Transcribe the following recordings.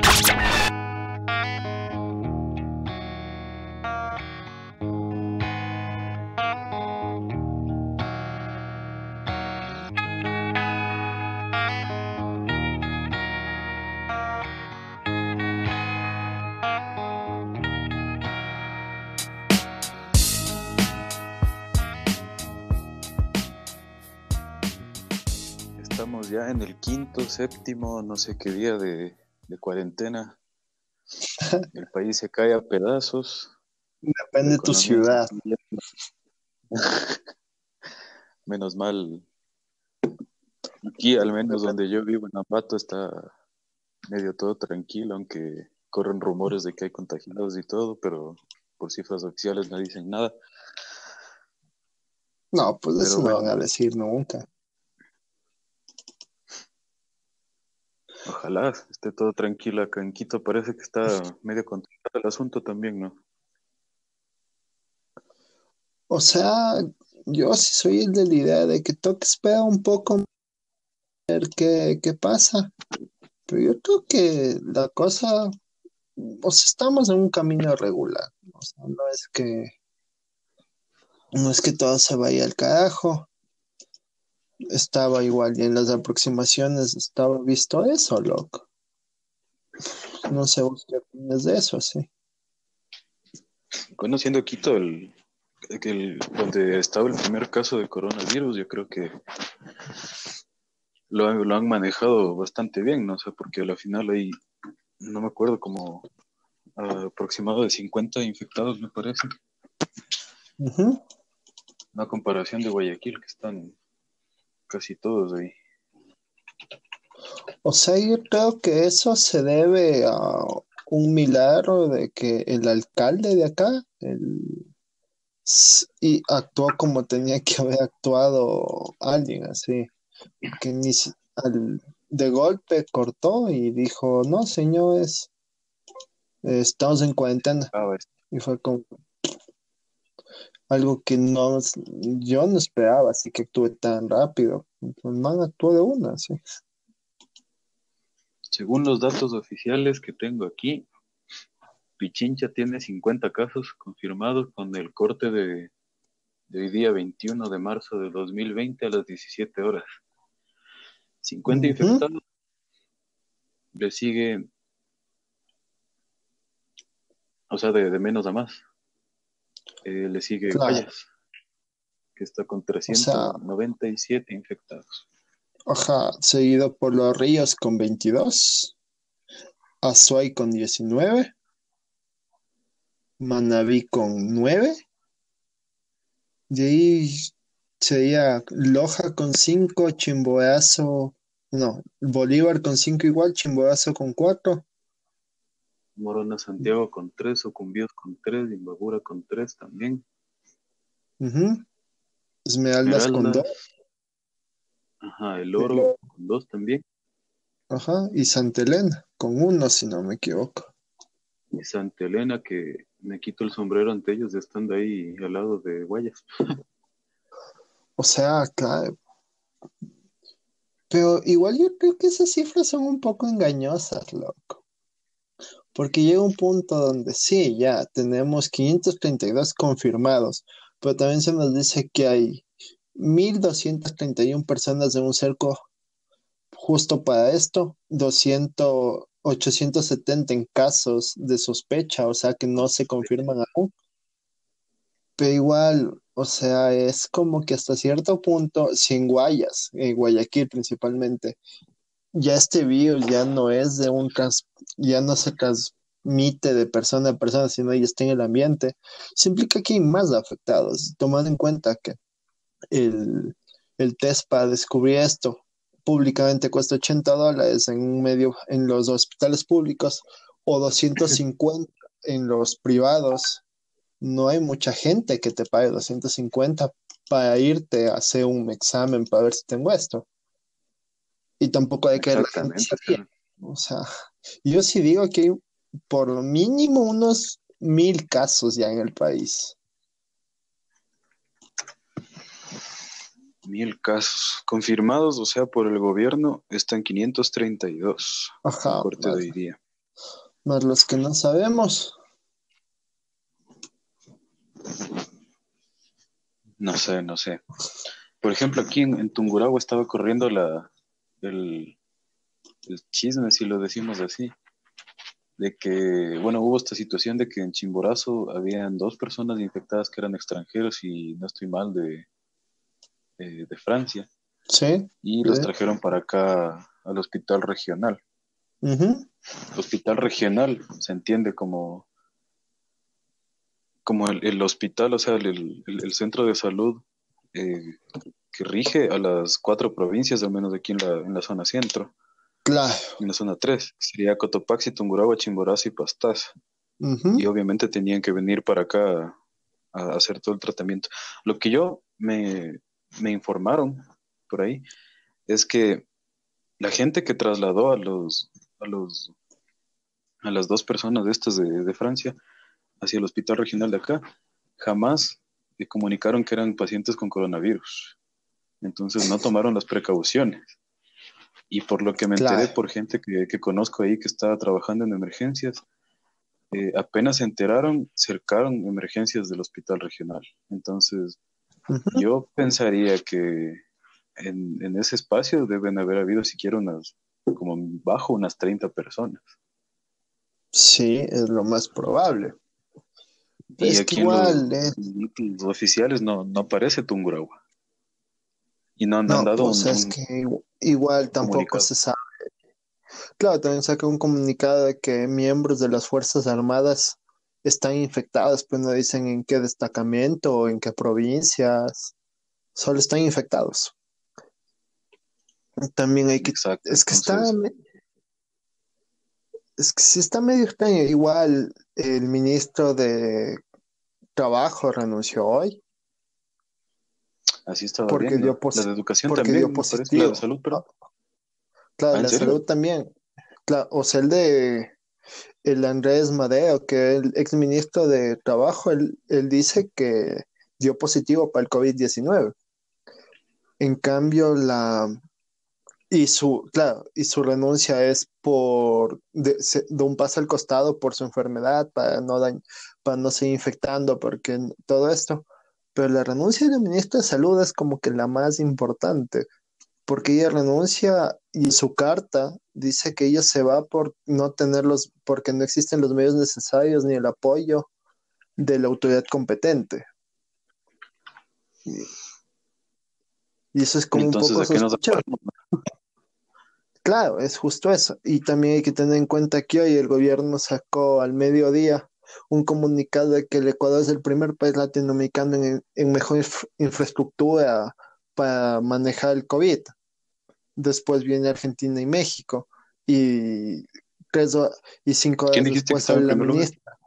Let's go. Ya en el quinto, séptimo, no sé qué día de, de cuarentena. El país se cae a pedazos. Depende de tu ciudad. Menos mal. Aquí, al menos donde yo vivo, en Ambato, está medio todo tranquilo, aunque corren rumores de que hay contagiados y todo, pero por cifras oficiales no dicen nada. No, pues eso no van a decir nunca. Ojalá esté todo tranquilo acá en Quito. Parece que está medio controlado el asunto también, ¿no? O sea, yo sí soy el de la idea de que toque esperar un poco a ver qué, qué pasa. Pero yo creo que la cosa, o sea, estamos en un camino regular. O sea, no es que, no es que todo se vaya al carajo. Estaba igual y en las aproximaciones estaba visto eso, loco. No sé vos qué opinas de eso, sí. Conociendo Quito, el, el- donde estaba el primer caso de coronavirus, yo creo que lo, han- lo han manejado bastante bien, ¿no? O sea, porque al final hay, no me acuerdo, como aproximado de 50 infectados, me parece. Una comparación de Guayaquil, que están casi todos ahí. O sea, yo creo que eso se debe a un milagro de que el alcalde de acá el- y actuó como tenía que haber actuado alguien así, que ni al- de golpe cortó y dijo, no, señores, estamos en cuarentena. Ah, Y fue como algo que no, yo no esperaba, así que actúe tan rápido. El man actuó de una, sí. Según los datos oficiales que tengo aquí, Pichincha tiene 50 casos confirmados con el corte de, de hoy día 21 de marzo de 2020 a las 17 horas. 50 Ujú. infectados. Le sigue, o sea, de, de menos a más. Eh, le sigue Claro. Guayas, que está con 397 infectados. Ajá, seguido por Los Ríos con 22, Azuay con 19, Manabí con 9, de ahí sería Loja con 5, Chimborazo, no, Bolívar con 5 igual, Chimborazo con 4, Morona Santiago con 3, Sucumbíos con 3, Imbabura con 3 también. ujú, Esmeraldas con 2, Esmeraldas. Ajá, el oro con 2 también. ajá, y Santa Elena con 1, si no me equivoco. Y Santa Elena, que me quito el sombrero ante ellos estando ahí al lado de Guayas. O sea, claro. Pero igual yo creo que esas cifras son un poco engañosas, loco. Porque llega un punto donde sí, ya tenemos 532 confirmados, pero también se nos dice que hay 1.231 personas en un cerco justo para esto, 200, 870 en casos de sospecha, o sea que no se confirman aún. Pero igual, o sea, es como que hasta cierto punto, si en Guayas, en Guayaquil principalmente, ya este virus ya no es de un trans, ya no se transmite de persona a persona, sino ya está en el ambiente, eso implica que hay más afectados, tomando en cuenta que el, el test para descubrir esto públicamente cuesta 80 dólares en un medio en los hospitales públicos o 250 en los privados. No hay mucha gente que te pague 250 para irte a hacer un examen para ver si tengo esto. Y tampoco hay que la. O sea, yo sí digo que hay por lo mínimo unos mil casos ya en el país. Mil casos confirmados, o sea, por el gobierno, están 532. Ajá. Corte de hoy día. Más los que no sabemos. No sé, no sé. Por ejemplo, aquí en, en Tungurahua estaba corriendo la, el, el chisme, si lo decimos así, de que, bueno, hubo esta situación de que en Chimborazo habían dos personas infectadas que eran extranjeros y no estoy mal de, de, de Francia. Sí. Y los trajeron para acá al hospital regional. Hospital regional se entiende como, como el, el hospital, o sea, el, el- el centro de salud eh, que rige a las cuatro provincias, al menos aquí en la, en la zona centro, Claro. en la zona 3, que sería Cotopaxi, Tungurahua, Chimborazo y Pastaza. Y obviamente tenían que venir para acá a, a hacer todo el tratamiento. Lo que yo me, me informaron por ahí es que la gente que trasladó a los, a los, a las dos personas de estas de, de Francia hacia el hospital regional de acá, jamás le comunicaron que eran pacientes con coronavirus. Entonces no tomaron las precauciones. Y por lo que me enteré por gente que, que conozco ahí que estaba trabajando en emergencias, eh, apenas se enteraron, cercaron emergencias del hospital regional. Entonces, yo pensaría que en, en ese espacio deben haber habido siquiera unas, como bajo unas 30 personas. Sí, es lo más probable. Y es aquí en los, igual, eh, los oficiales no, no aparece Tungurahua. Y no, han no, dado pues un, es que igu- igual tampoco comunicado. se sabe. Claro, también saca un comunicado de que miembros de las Fuerzas Armadas están infectados, pues no dicen en qué destacamento o en qué provincias, solo están infectados. También hay que, Exacto. es que está, Entonces, me- es que sí está medio extraño. Igual el ministro de Trabajo renunció hoy así estaba porque viendo. dio, La de educación porque también, dio parece. La positivo. de salud, pero. Claro, ¿Ah, la serio? salud también. Claro, o sea, el de el Andrés Madeo, que es el ex ministro de Trabajo, él, él dice que dio positivo para el COVID-19. En cambio, la y su, claro, y su renuncia es por de, un paso al costado por su enfermedad, para no dañ- para no seguir infectando, porque todo esto. Pero la renuncia del ministro de Salud es como que la más importante porque ella renuncia y en su carta dice que ella se va por no tener los, porque no existen los medios necesarios ni el apoyo de la autoridad competente. Y, y eso es como Entonces, un ¿de poco sospechoso. Claro, es justo eso. Y también hay que tener en cuenta que hoy el gobierno sacó al mediodía un comunicado de que el Ecuador es el primer país latinoamericano en, en mejor inf- infraestructura para manejar el COVID. Después viene Argentina y México. Y tres y cinco horas ¿Quién dijiste que después sale la lugar? ministra.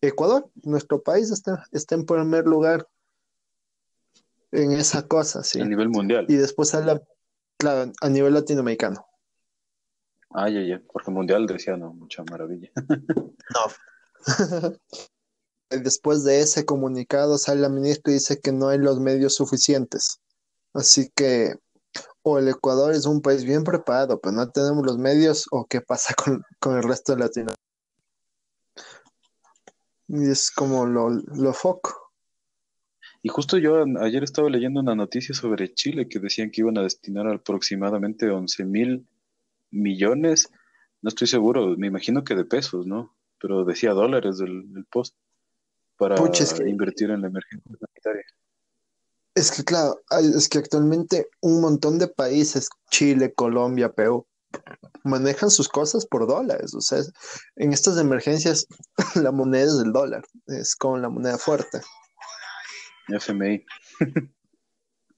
Ecuador, nuestro país está, está en primer lugar en esa cosa, sí. A nivel mundial. Y después sale, la- claro, a nivel latinoamericano. Ah, ya, ya. Porque mundial decía, no, mucha maravilla. Y Después de ese comunicado sale la ministra y dice que no hay los medios suficientes. Así que o el Ecuador es un país bien preparado, pero no tenemos los medios, o qué pasa con, con el resto de Latinoamérica. Y es como lo, lo foco. Y justo yo ayer estaba leyendo una noticia sobre Chile que decían que iban a destinar aproximadamente 11 mil millones. No estoy seguro, me imagino que de pesos, ¿no? Pero decía dólares del, del post para Pucha, es que- invertir en la emergencia sanitaria. Es que claro, es que actualmente un montón de países, Chile, Colombia, Perú, manejan sus cosas por dólares. O sea, en estas emergencias la moneda es el dólar, es como la moneda fuerte. FMI.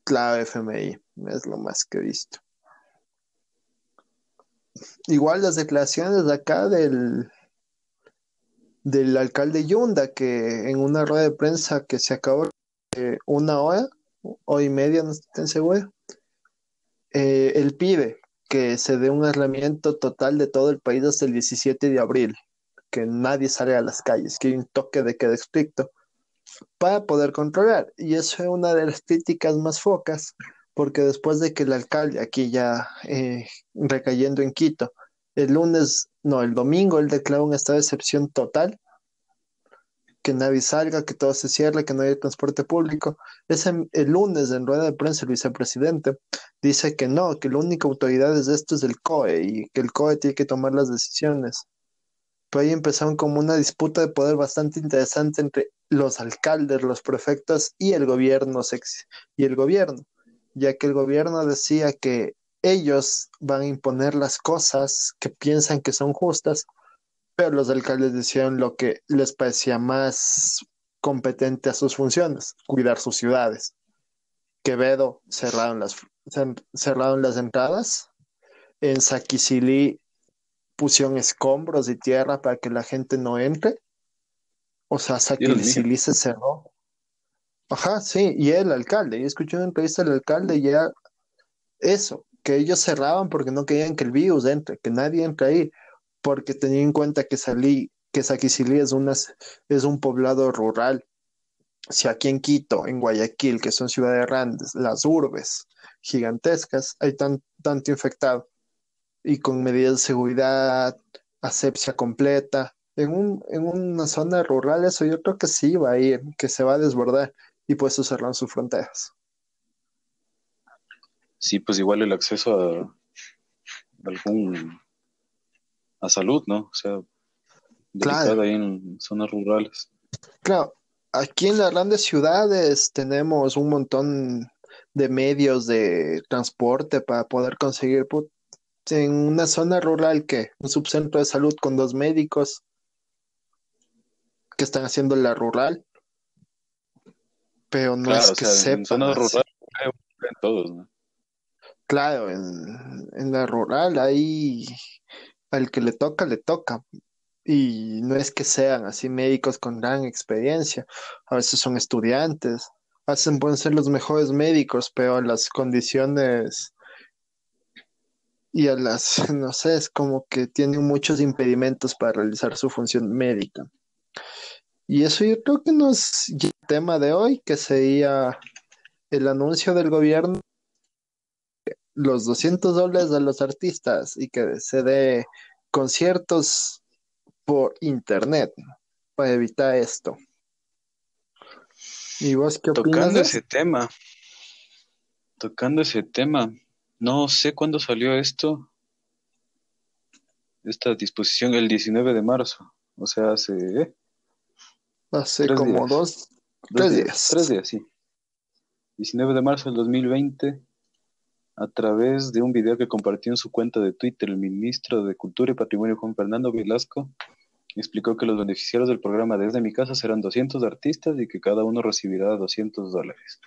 Claro, FMI, es lo más que he visto. Igual las declaraciones de acá del, del alcalde Yunda, que en una rueda de prensa que se acabó eh, una hora, hora y media, no estoy seguro, eh, él pide que se dé un aislamiento total de todo el país hasta el 17 de abril, que nadie salga a las calles, que hay un toque de queda estricto para poder controlar. Y eso es una de las críticas más focas, porque después de que el alcalde, aquí ya eh, recayendo en Quito, el lunes, no, el domingo, él declaró un estado de excepción total, que nadie salga, que todo se cierre, que no haya transporte público. Ese, el lunes en rueda de prensa el vicepresidente dice que no, que la única autoridad de esto es el COE y que el COE tiene que tomar las decisiones. Pero ahí empezaron como una disputa de poder bastante interesante entre los alcaldes, los prefectos y el gobierno y el gobierno, ya que el gobierno decía que ellos van a imponer las cosas que piensan que son justas pero los alcaldes decían lo que les parecía más competente a sus funciones, cuidar sus ciudades. Quevedo cerraron las, cerraron las entradas. En Saquicilí pusieron escombros y tierra para que la gente no entre. O sea, Saquicilí se cerró. Ajá, sí, y el alcalde, yo escuché una entrevista del alcalde y era eso, que ellos cerraban porque no querían que el virus entre, que nadie entre ahí porque tenía en cuenta que salí, que Saquicilí es, es un poblado rural. Si aquí en Quito, en Guayaquil, que son ciudades grandes, las urbes gigantescas, hay tan, tanto infectado y con medidas de seguridad, asepsia completa. En, un, en una zona rural eso yo creo que sí va a ir, que se va a desbordar y pues cerran sus fronteras. Sí, pues igual el acceso a algún a salud, ¿no? O sea, delicada ahí en zonas rurales. Claro, aquí en las grandes ciudades tenemos un montón de medios de transporte para poder conseguir en una zona rural que un subcentro de salud con dos médicos que están haciendo la rural pero no es que sepan en zona rural en todos ¿no? Claro en, en la rural hay al que le toca, le toca. Y no es que sean así médicos con gran experiencia, a veces son estudiantes, veces pueden ser los mejores médicos, pero las condiciones y a las, no sé, es como que tienen muchos impedimentos para realizar su función médica. Y eso yo creo que no es el tema de hoy, que sería el anuncio del gobierno los 200 dólares a los artistas y que se dé conciertos por internet para evitar esto. ¿Y vos qué opinas? Tocando ese tema, tocando ese tema, no sé cuándo salió esto, esta disposición, el 19 de marzo, o sea, hace... ¿eh? Hace como dos, tres días. Tres días, sí. 19 de marzo del 2020 a través de un video que compartió en su cuenta de Twitter, el ministro de Cultura y Patrimonio Juan Fernando Velasco explicó que los beneficiarios del programa Desde mi casa serán 200 artistas y que cada uno recibirá 200 dólares.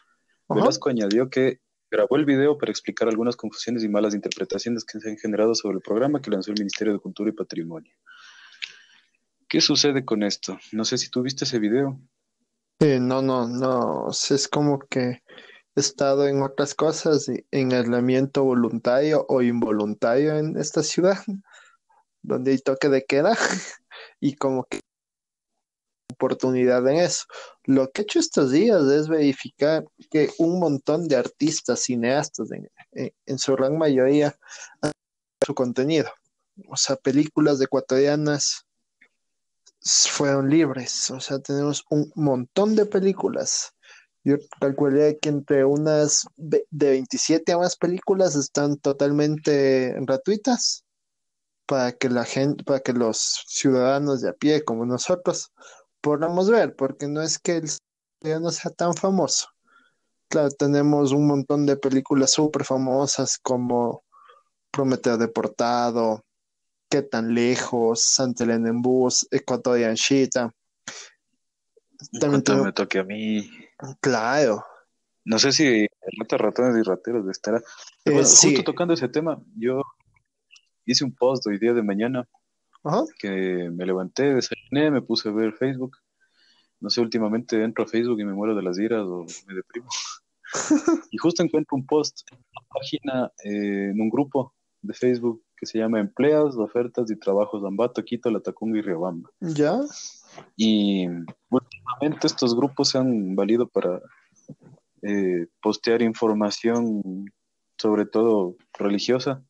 Velasco añadió que grabó el video para explicar algunas confusiones y malas interpretaciones que se han generado sobre el programa que lanzó el Ministerio de Cultura y Patrimonio. ¿Qué sucede con esto? No sé si tú viste ese video. Eh, no, no, no. Es como que estado en otras cosas, en aislamiento voluntario o involuntario en esta ciudad, donde hay toque de queda y como que oportunidad en eso. Lo que he hecho estos días es verificar que un montón de artistas, cineastas, en, su gran mayoría, han su contenido. O sea, películas ecuatorianas fueron libres. O sea, tenemos un montón de películas yo calculé que entre unas de 27 a más películas están totalmente gratuitas para que la gente, para que los ciudadanos de a pie como nosotros podamos ver, porque no es que el no sea tan famoso. Claro, tenemos un montón de películas súper famosas como Prometeo Deportado, Qué tan lejos, Elena en Bus, Ecuadorian Cheetah. También me toque a mí. Claro. No sé si Rata Ratones y Rateros de estar. Eh, justo tocando ese tema, yo hice un post hoy día de mañana que me levanté, desayuné, me puse a ver Facebook. No sé, últimamente entro a Facebook y me muero de las iras o me deprimo. y justo encuentro un post en una página, eh, en un grupo de Facebook que se llama Empleas, Ofertas y Trabajos Ambato, Quito, Latacunga y Riobamba. ¿Ya? Y últimamente estos grupos se han valido para eh, postear información, sobre todo religiosa,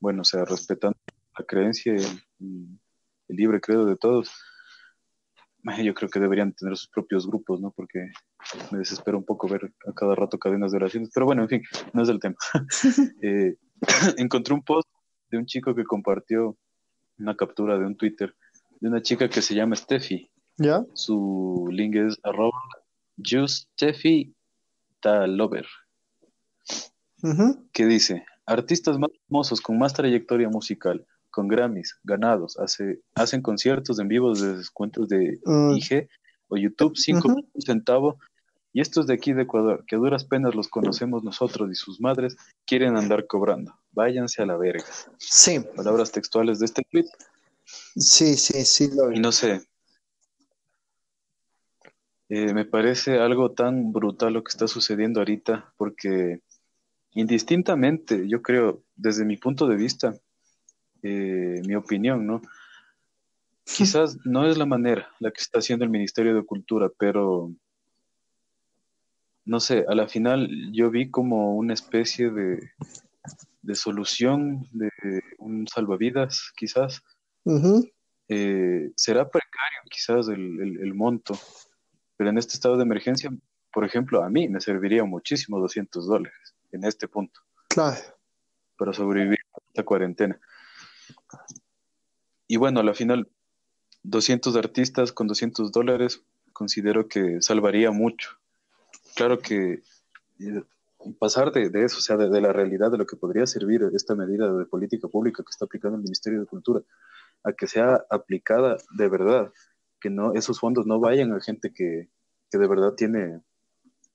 bueno, o sea, respetando la creencia y el libre credo de todos yo creo que deberían tener sus propios grupos, ¿no? Porque me desespera un poco ver a cada rato cadenas de oraciones. Pero bueno, en fin, no es el tema. Eh, encontré un post de un chico que compartió una captura de un Twitter de una chica que se llama Steffi. ¿Ya? Su link es arroba Steffi Talover. Que dice, artistas más famosos con más trayectoria musical con Grammys ganados, hace, hacen conciertos en vivo desde descuentos de mm. IG o YouTube, 5 centavos. Y estos de aquí de Ecuador, que a duras penas los conocemos nosotros y sus madres, quieren andar cobrando. Váyanse a la verga. Sí. Palabras textuales de este tweet. Sí, sí, sí. Lo... Y no sé. Eh, me parece algo tan brutal lo que está sucediendo ahorita, porque indistintamente, yo creo, desde mi punto de vista, eh, mi opinión, ¿no? Quizás no es la manera la que está haciendo el Ministerio de Cultura, pero no sé, a la final yo vi como una especie de, de solución, de un salvavidas, quizás. Eh, será precario quizás el, el, monto, pero en este estado de emergencia, por ejemplo, a mí me serviría muchísimo 200 dólares en este punto. Claro. Para sobrevivir a esta cuarentena. Y bueno, a la final, 200 artistas con 200 dólares, considero que salvaría mucho. Claro que eh, pasar de, eso, o sea, de, la realidad de lo que podría servir esta medida de política pública que está aplicando el Ministerio de Cultura, a que sea aplicada de verdad, que no esos fondos no vayan a gente que, que de verdad tiene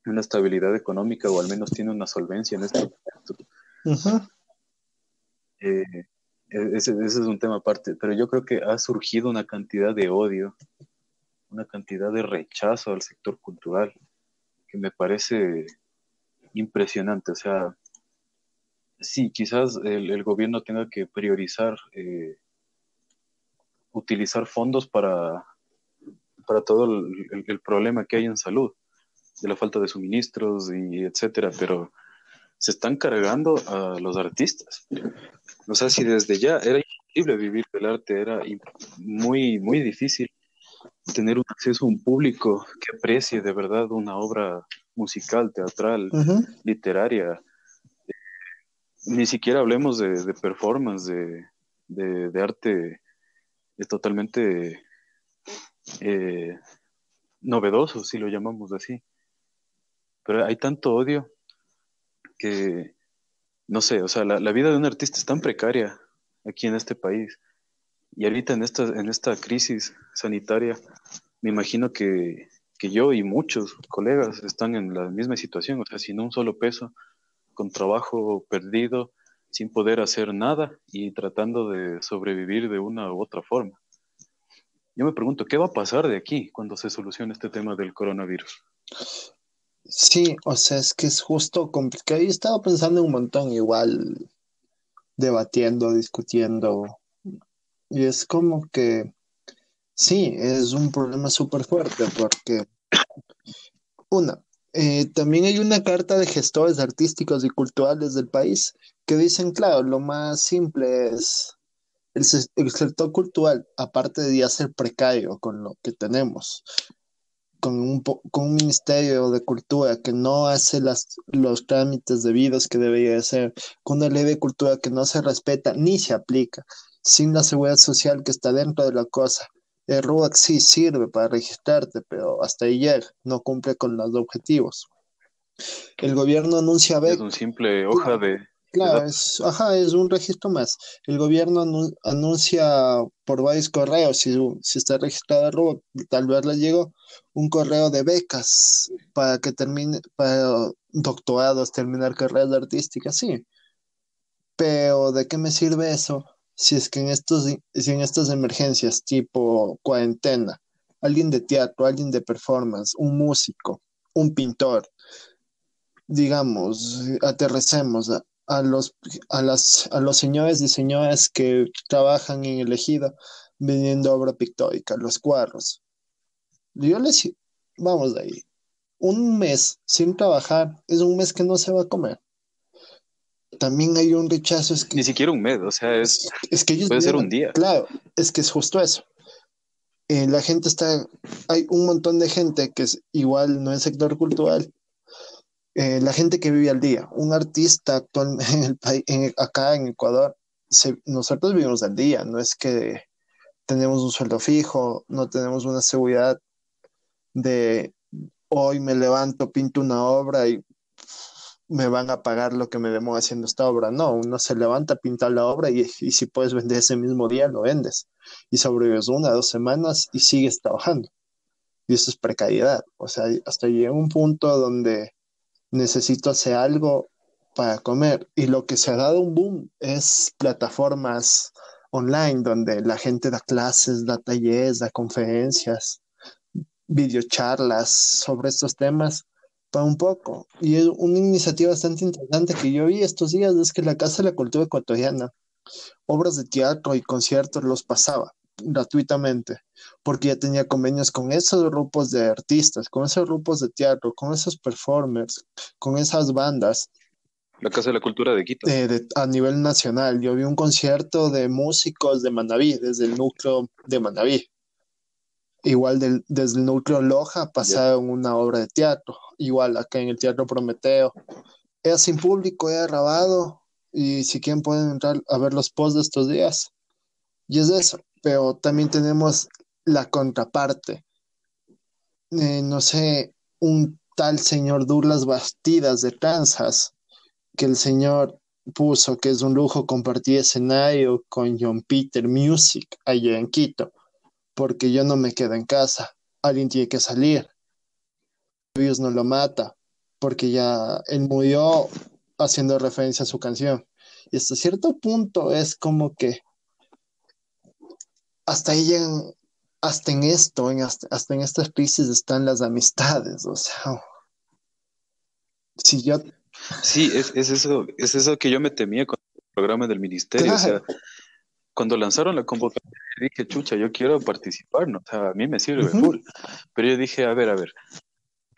una estabilidad económica o al menos tiene una solvencia en este momento. E-, ese, es un tema aparte, pero yo creo que ha surgido una cantidad de odio, una cantidad de rechazo al sector cultural que me parece impresionante. O sea, sí, quizás el, gobierno tenga que priorizar eh, utilizar fondos para, para todo el, el, problema que hay en salud, de la falta de suministros y etcétera, pero se están cargando a los artistas. O sea, si desde ya era imposible vivir del arte, era muy, muy difícil tener un acceso a un público que aprecie de verdad una obra musical, teatral, literaria. Ni siquiera hablemos de, performance, de, arte es totalmente eh, novedoso, si lo llamamos así. Pero hay tanto odio que, no sé, o sea, la, vida de un artista es tan precaria aquí en este país. Y ahorita en esta, en esta crisis sanitaria, me imagino que, que yo y muchos colegas están en la misma situación, o sea, sin un solo peso, con trabajo perdido, sin poder hacer nada y tratando de sobrevivir de una u otra forma. Yo me pregunto, ¿qué va a pasar de aquí cuando se solucione este tema del coronavirus? Sí, o sea, es que es justo complicado. Yo estaba pensando un montón, igual debatiendo, discutiendo. Y es como que, sí, es un problema súper fuerte porque, una, eh, también hay una carta de gestores artísticos y culturales del país que dicen, claro, lo más simple es el, el sector cultural, aparte de ya ser precario con lo que tenemos, con un, con un ministerio de cultura que no hace las, los trámites debidos que debería hacer, con una ley de cultura que no se respeta ni se aplica, sin la seguridad social que está dentro de la cosa. El RUAC sí sirve para registrarte, pero hasta ayer no cumple con los objetivos. El gobierno anuncia Es un simple hoja de, Claro, es, ajá, es un registro más. El gobierno anuncia por varios correos, si, si está registrado tal vez le llegó un correo de becas para que termine, para doctorados, terminar carreras artísticas, sí. Pero ¿de qué me sirve eso si es que en estos, si en estas emergencias tipo cuarentena, alguien de teatro, alguien de performance, un músico, un pintor, digamos, aterricemos a, los, a, las, a los señores y señoras que trabajan en el ejido vendiendo obra pictórica, los cuadros. yo les, vamos de ahí, un mes sin trabajar es un mes que no se va a comer. También hay un rechazo. Es que, Ni siquiera un mes, o sea, es, es que ellos puede ser un día. Claro, es que es justo eso. Eh, la gente está, hay un montón de gente que es igual, no es sector cultural. Eh, la gente que vive al día, un artista actual en el país, en- acá en Ecuador, se- nosotros vivimos al día, no es que tenemos un sueldo fijo, no tenemos una seguridad de hoy me levanto, pinto una obra y me van a pagar lo que me demora haciendo esta obra. No, uno se levanta, pinta la obra y, y si puedes vender ese mismo día, lo vendes. Y sobrevives una, dos semanas y sigues trabajando. Y eso es precariedad. O sea, hasta llega un punto donde necesito hacer algo para comer. Y lo que se ha dado un boom es plataformas online donde la gente da clases, da talleres, da conferencias, videocharlas sobre estos temas para un poco. Y es una iniciativa bastante interesante que yo vi estos días es que la Casa de la Cultura Ecuatoriana, obras de teatro y conciertos los pasaba gratuitamente, porque ya tenía convenios con esos grupos de artistas, con esos grupos de teatro, con esos performers, con esas bandas La Casa de la Cultura de Quito. eh, de- a nivel nacional. Yo vi un concierto de músicos de Manabí, desde el núcleo de Manabí. Igual del- desde el núcleo Loja pasaron una obra de teatro, igual acá en el Teatro Prometeo. Era sin público, era grabado y si quieren pueden entrar a ver los posts de estos días. Y es eso, pero también tenemos la contraparte. Eh, no sé, un tal señor Douglas Bastidas de Kansas, que el señor puso que es un lujo compartir escenario con John Peter Music allá en Quito, porque yo no me quedo en casa, alguien tiene que salir. Virus no lo mata, porque ya él murió haciendo referencia a su canción. Y hasta cierto punto es como que hasta ahí llegan, hasta en esto, en hasta, hasta en estas crisis están las amistades, o sea, si yo Sí, es, es eso, es eso que yo me temía con el programa del ministerio. O sea, Claro. cuando lanzaron la convocatoria, dije, chucha, yo quiero participar, ¿no? O sea, a mí me sirve Ujú. full. Pero yo dije, a ver, a ver.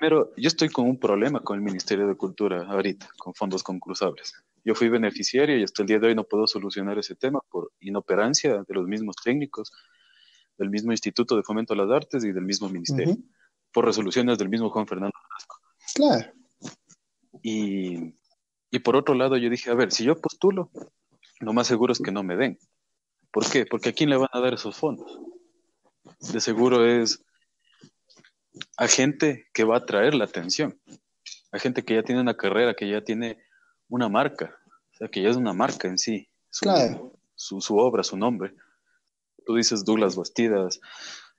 Primero, yo estoy con un problema con el Ministerio de Cultura ahorita, con fondos concursables. Yo fui beneficiario y hasta el día de hoy no puedo solucionar ese tema por inoperancia de los mismos técnicos, del mismo Instituto de Fomento a las Artes y del mismo ministerio, Ujú, por resoluciones del mismo Juan Fernando Claro, Y, y por otro lado, yo dije, a ver, si yo postulo, lo más seguro es que no me den. ¿Por qué? Porque a quién le van a dar esos fondos. De seguro es a gente que va a atraer la atención, a gente que ya tiene una carrera, que ya tiene una marca, o sea, que ya es una marca en sí, su, Claro. su, su obra, su nombre. Tú dices Douglas Bastidas.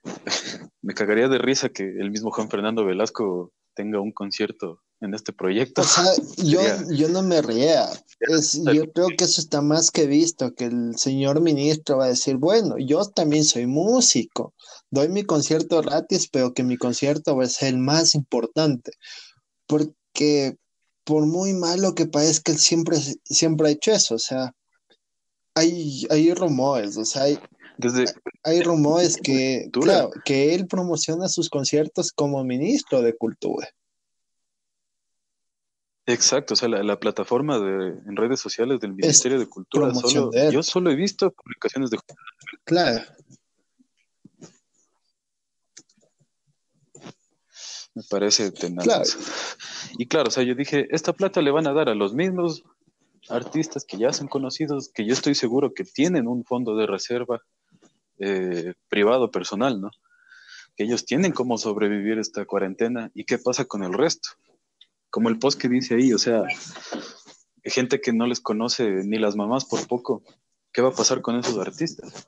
Me cagaría de risa que el mismo Juan Fernando Velasco tenga un concierto en este proyecto. O sea, yo, yo no me ría. Es, yo creo que eso está más que visto, que el señor ministro va a decir, bueno, yo también soy músico, doy mi concierto gratis, pero que mi concierto va a ser el más importante. Porque por muy malo que parezca, él siempre, siempre ha hecho eso. O sea, hay, hay rumores, o sea, hay, Desde, hay rumores que, claro, que él promociona sus conciertos como ministro de cultura. Exacto, o sea, la, la plataforma de, en redes sociales del Ministerio de Cultura, solo, de yo solo he visto publicaciones de... Claro. Me parece tenaz. Claro. Y claro, o sea, yo dije, esta plata le van a dar a los mismos artistas que ya son conocidos, que yo estoy seguro que tienen un fondo de reserva eh, privado, personal, ¿no? Que ellos tienen cómo sobrevivir esta cuarentena. ¿Y qué pasa con el resto? Como el post que dice ahí, o sea, gente que no les conoce ni las mamás por poco. ¿Qué va a pasar con esos artistas?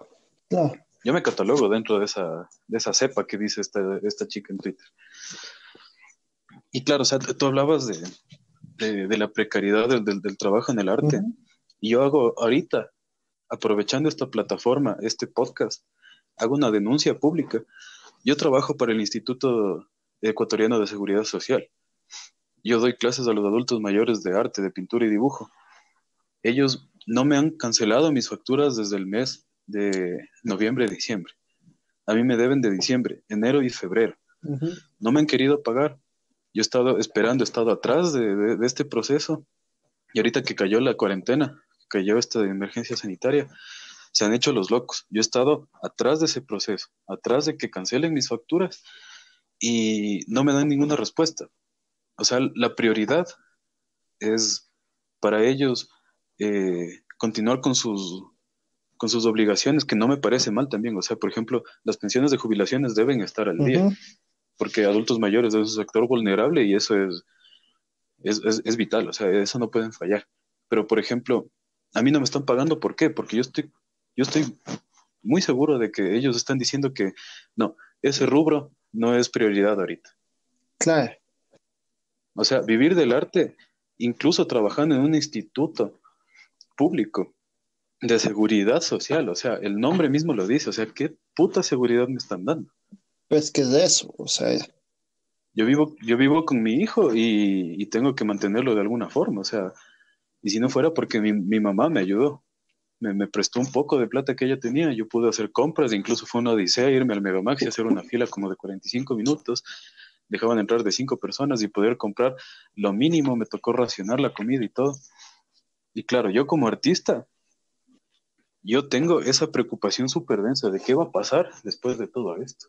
Claro. Yo me catalogo dentro de esa, de esa cepa que dice esta, esta chica en Twitter. Y claro, o sea, tú hablabas de, de, de la precariedad del, del, del, trabajo en el arte. Y yo hago ahorita, aprovechando esta plataforma, este podcast, hago una denuncia pública. Yo trabajo para el Instituto Ecuatoriano de Seguridad Social. Yo doy clases a los adultos mayores de arte, de pintura y dibujo. Ellos no me han cancelado mis facturas desde el mes de noviembre, diciembre. A mí me deben de diciembre, enero y febrero. No me han querido pagar. Yo he estado esperando, he estado atrás de, este proceso. Y ahorita que cayó la cuarentena, cayó esta emergencia sanitaria, se han hecho los locos. Yo he estado atrás de ese proceso, atrás de que cancelen mis facturas y no me dan ninguna respuesta. O sea, la prioridad es para ellos eh, continuar con sus, con sus obligaciones, que no me parece mal también. O sea, por ejemplo, las pensiones de jubilaciones deben estar al día porque adultos mayores es un sector vulnerable y eso es, es, vital, o sea, eso no pueden fallar. Pero, por ejemplo, a mí no me están pagando, ¿por qué? Porque yo estoy, yo estoy muy seguro de que ellos están diciendo que no, ese rubro no es prioridad ahorita. Claro. O sea, vivir del arte, incluso trabajando en un instituto público de seguridad social, o sea, el nombre mismo lo dice, o sea, ¿qué puta seguridad me están dando? Pues que es eso, o sea. Yo vivo, yo vivo con mi hijo y, tengo que mantenerlo de alguna forma, o sea, y si no fuera porque mi, mamá me ayudó, me, prestó un poco de plata que ella tenía, yo pude hacer compras, incluso fue una odisea irme al Megamax y hacer una fila como de 45 minutos, dejaban entrar de cinco personas y poder comprar lo mínimo, me tocó racionar la comida y todo. Y claro, yo como artista, yo tengo esa preocupación súper densa de qué va a pasar después de todo esto.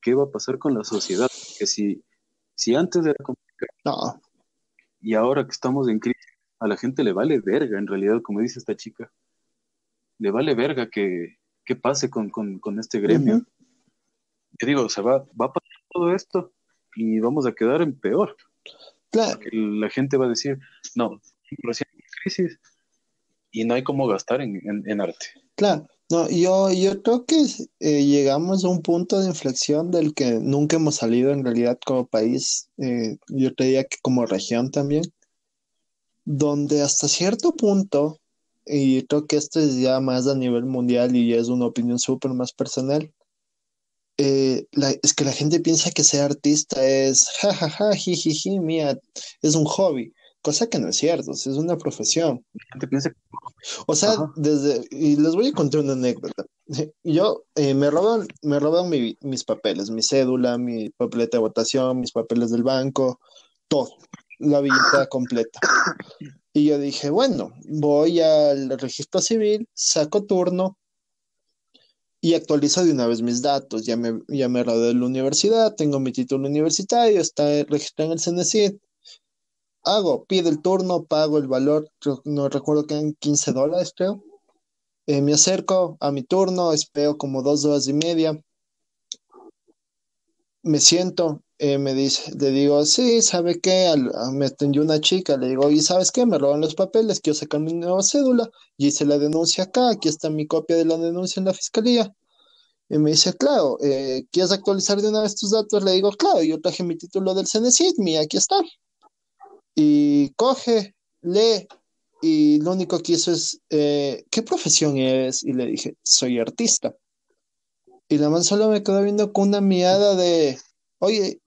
¿Qué va a pasar con la sociedad? Que si, si antes era complicado y ahora que estamos en crisis, a la gente le vale verga, en realidad, como dice esta chica, le vale verga que, pase con, este gremio. Yo digo, o sea, va, va a pasar todo esto y vamos a quedar en peor. Claro. La gente va a decir, no, recién crisis y no hay cómo gastar en, en arte. Claro, no, yo, yo creo que eh, llegamos a un punto de inflexión del que nunca hemos salido en realidad como país, eh, yo diría que como región también, donde hasta cierto punto, y creo que esto es ya más a nivel mundial y es una opinión súper más personal, eh, es que la gente piensa que ser artista es jajaja, jijiji, mía, es un hobby cosa que no es cierto, es una profesión. O sea, desde, y les voy a contar una anécdota. Yo eh, me roban, me roban mis papeles, mi cédula, mi papeleta de votación, mis papeles del banco, todo, la billetera completa. Y yo dije, bueno, voy al registro civil, saco turno y actualizo de una vez mis datos. Ya me, ya me de la universidad, tengo mi título universitario, está registrado en el CNCID hago, pido el turno, pago el valor, no recuerdo que eran 15 dólares, creo. Eh, me acerco a mi turno, espero como dos horas y media. Me siento, eh, me dice, le digo, sí, ¿sabe qué? me atendió una chica, le digo, ¿y sabes qué? Me roban los papeles, quiero sacar mi nueva cédula. Y hice la denuncia acá, aquí está mi copia de la denuncia en la fiscalía. Y me dice, claro, eh, ¿quieres actualizar de una vez tus datos? Le digo, claro, yo traje mi título del CNCID, mira, aquí está y coge, lee, y lo único que hizo es, eh, ¿qué profesión es? Y le dije, soy artista. Y la man solo me quedó viendo con una mirada de, oye,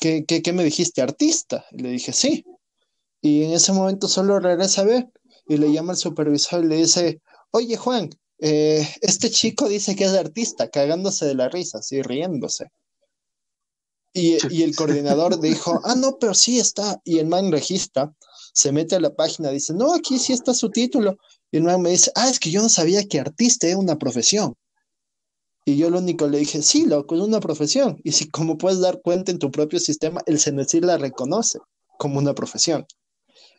¿qué, qué, me dijiste? ¿Artista? Y le dije, sí. Y en ese momento solo regresa a ver y le llama al supervisor y le dice, oye Juan, eh, este chico dice que es artista, cagándose de la risa, así riéndose. Y, el coordinador dijo, ah, no, pero sí está. Y el man registra, se mete a la página, dice, no, aquí sí está su título. Y el man me dice, ah, es que yo no sabía que artista era una profesión. Y yo lo único le dije, sí, loco, es una profesión. Y si como puedes dar cuenta en tu propio sistema, el CENESIR la reconoce como una profesión.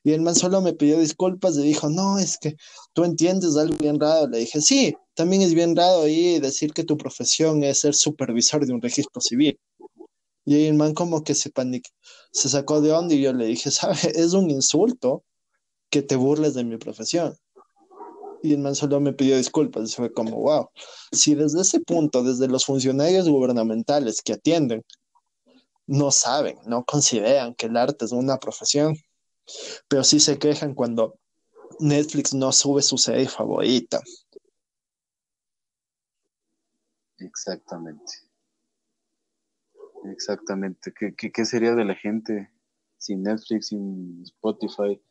Y el man solo me pidió disculpas y dijo, no, es que tú entiendes algo bien raro. Le dije, sí, también es bien raro ahí decir que tu profesión es ser supervisor de un registro civil. Y el man como que se paniquó, se sacó de onda y yo le dije, ¿sabes? Es un insulto que te burles de mi profesión. Y el man solo me pidió disculpas. Y fue como, wow, si desde ese punto, desde los funcionarios gubernamentales que atienden, no saben, no consideran que el arte es una profesión, pero sí se quejan cuando Netflix no sube su serie favorita. Exactamente. Exactamente. ¿Qué, sería de la gente sin Netflix, sin Spotify?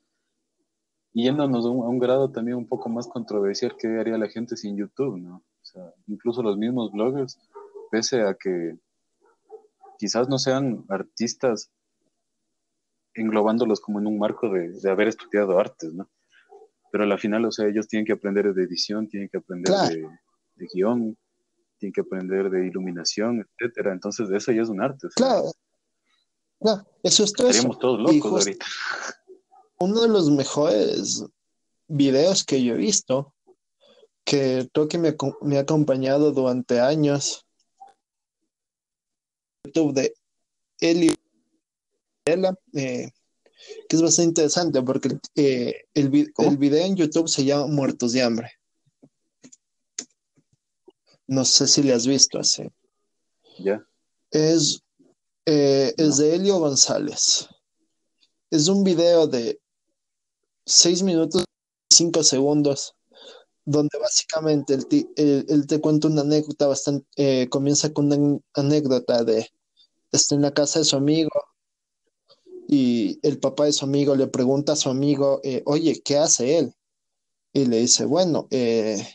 Y yéndonos a un, grado también un poco más controversial, ¿qué haría la gente sin YouTube, no? O sea, incluso los mismos bloggers, pese a que quizás no sean artistas englobándolos como en un marco de, haber estudiado artes, ¿no? Pero al final, o sea, ellos tienen que aprender de edición, tienen que aprender de, guion, tienen que aprender de iluminación, etcétera. Entonces, eso ya es un arte. claro. Claro, eso es todo. Estaríamos todos locos ahorita. Uno de los mejores videos que yo he visto, que creo que me, me ha acompañado durante años, YouTube de Eli eh, que es bastante interesante porque eh, el, video en YouTube se llama Muertos de Hambre. No sé si le has visto así. Ya. Es, eh, es de Elio González. Es un video de 6 minutos y 5 segundos donde básicamente él, te cuenta una anécdota bastante, comienza con una anécdota de está en la casa de su amigo y el papá de su amigo le pregunta a su amigo, eh, oye, ¿qué hace él? Y le dice, bueno, eh,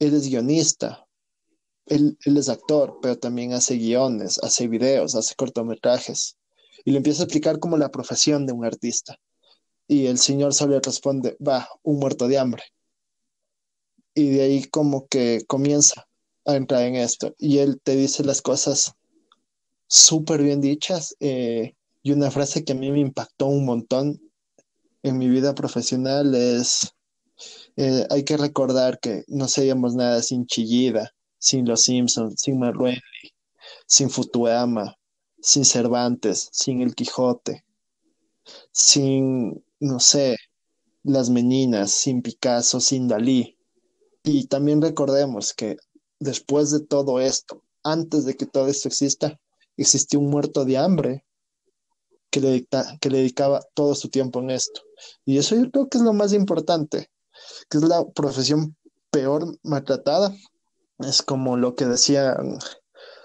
él es guionista, él, es actor, pero también hace guiones, hace videos, hace cortometrajes. Y le empieza a explicar como la profesión de un artista. Y el señor solo responde, va, un muerto de hambre. Y de ahí como que comienza a entrar en esto. Y él te dice las cosas súper bien dichas. Eh, y una frase que a mí me impactó un montón en mi vida profesional es, eh, hay que recordar que no seríamos nada sin Chillida, sin Los Simpsons, sin Marlene, sin Futuama, sin Cervantes, sin El Quijote, sin, no sé, Las Meninas, sin Picasso, sin Dalí. Y también recordemos que después de todo esto, antes de que todo esto exista, existió un muerto de hambre que le, que le dedicaba todo su tiempo en esto. Y eso yo creo que es lo más importante, que es la profesión peor maltratada. Es como lo que decían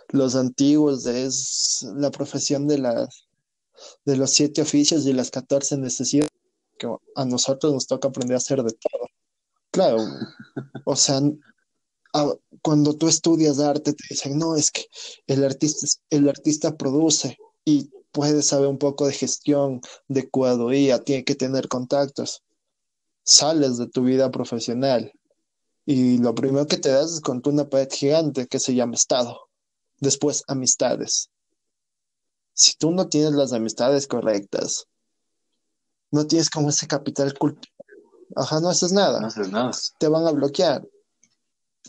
los antiguos, es la profesión de, la, de los siete oficios y las catorce necesidades, que a nosotros nos toca aprender a hacer de todo. Claro, o sea, cuando tú estudias arte te dicen, no, es que el artista, el artista produce y puede saber un poco de gestión, de cuadoría, tiene que tener contactos. Sales de tu vida profesional y lo primero que te das es con una pared gigante que se llama Estado. Después, amistades. Si tú no tienes las amistades correctas, no tienes como ese capital cultural, ajá, no haces nada. No haces nada. Te van a bloquear.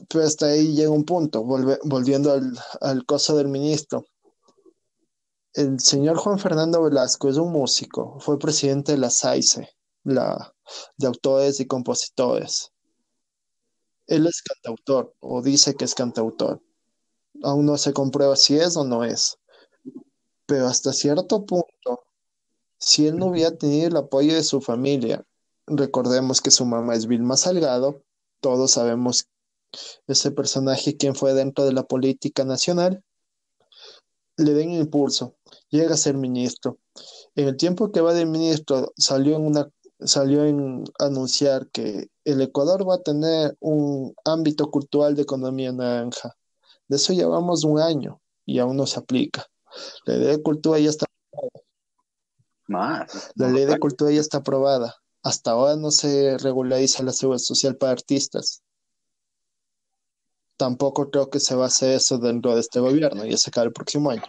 Pero hasta ahí llega un punto, volviendo al, al coso del ministro el señor Juan Fernando Velasco es un músico, fue presidente de la SAICE, la, de autores y compositores. Él es cantautor, o dice que es cantautor. Aún no se comprueba si es o no es. Pero hasta cierto punto, si él no hubiera tenido el apoyo de su familia, recordemos que su mamá es Vilma Salgado, todos sabemos ese personaje quien fue dentro de la política nacional, le den impulso, llega a ser ministro. En el tiempo que va de ministro, salió en una salió en anunciar que el Ecuador va a tener un ámbito cultural de economía naranja. De eso llevamos un año y aún no se aplica. La ley de cultura ya está Más. La ley de cultura ya está aprobada. Hasta ahora no se regulariza la seguridad social para artistas. Tampoco creo que se va a hacer eso dentro de este gobierno, y se acaba el próximo año.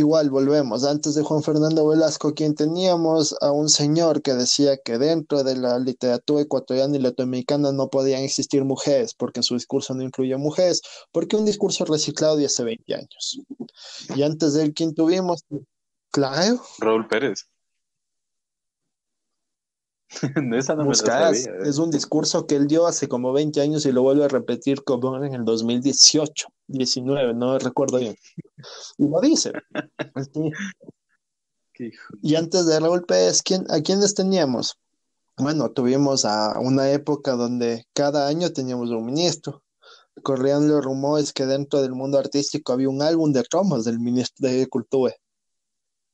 Igual volvemos, antes de Juan Fernando Velasco, quien teníamos a un señor que decía que dentro de la literatura ecuatoriana y latinoamericana no podían existir mujeres, porque su discurso no incluye mujeres, porque un discurso reciclado de hace 20 años. Y antes de él, ¿quién tuvimos? Claro. Raúl Pérez. Esa no ¿eh? Es un discurso que él dio hace como 20 años y lo vuelve a repetir como en el 2018, 19, no recuerdo bien. Y lo dice. y antes de Raúl Pérez, ¿quién, ¿a quiénes teníamos? Bueno, tuvimos a una época donde cada año teníamos un ministro. Corrían los rumores que dentro del mundo artístico había un álbum de cromos del ministro de Cultura.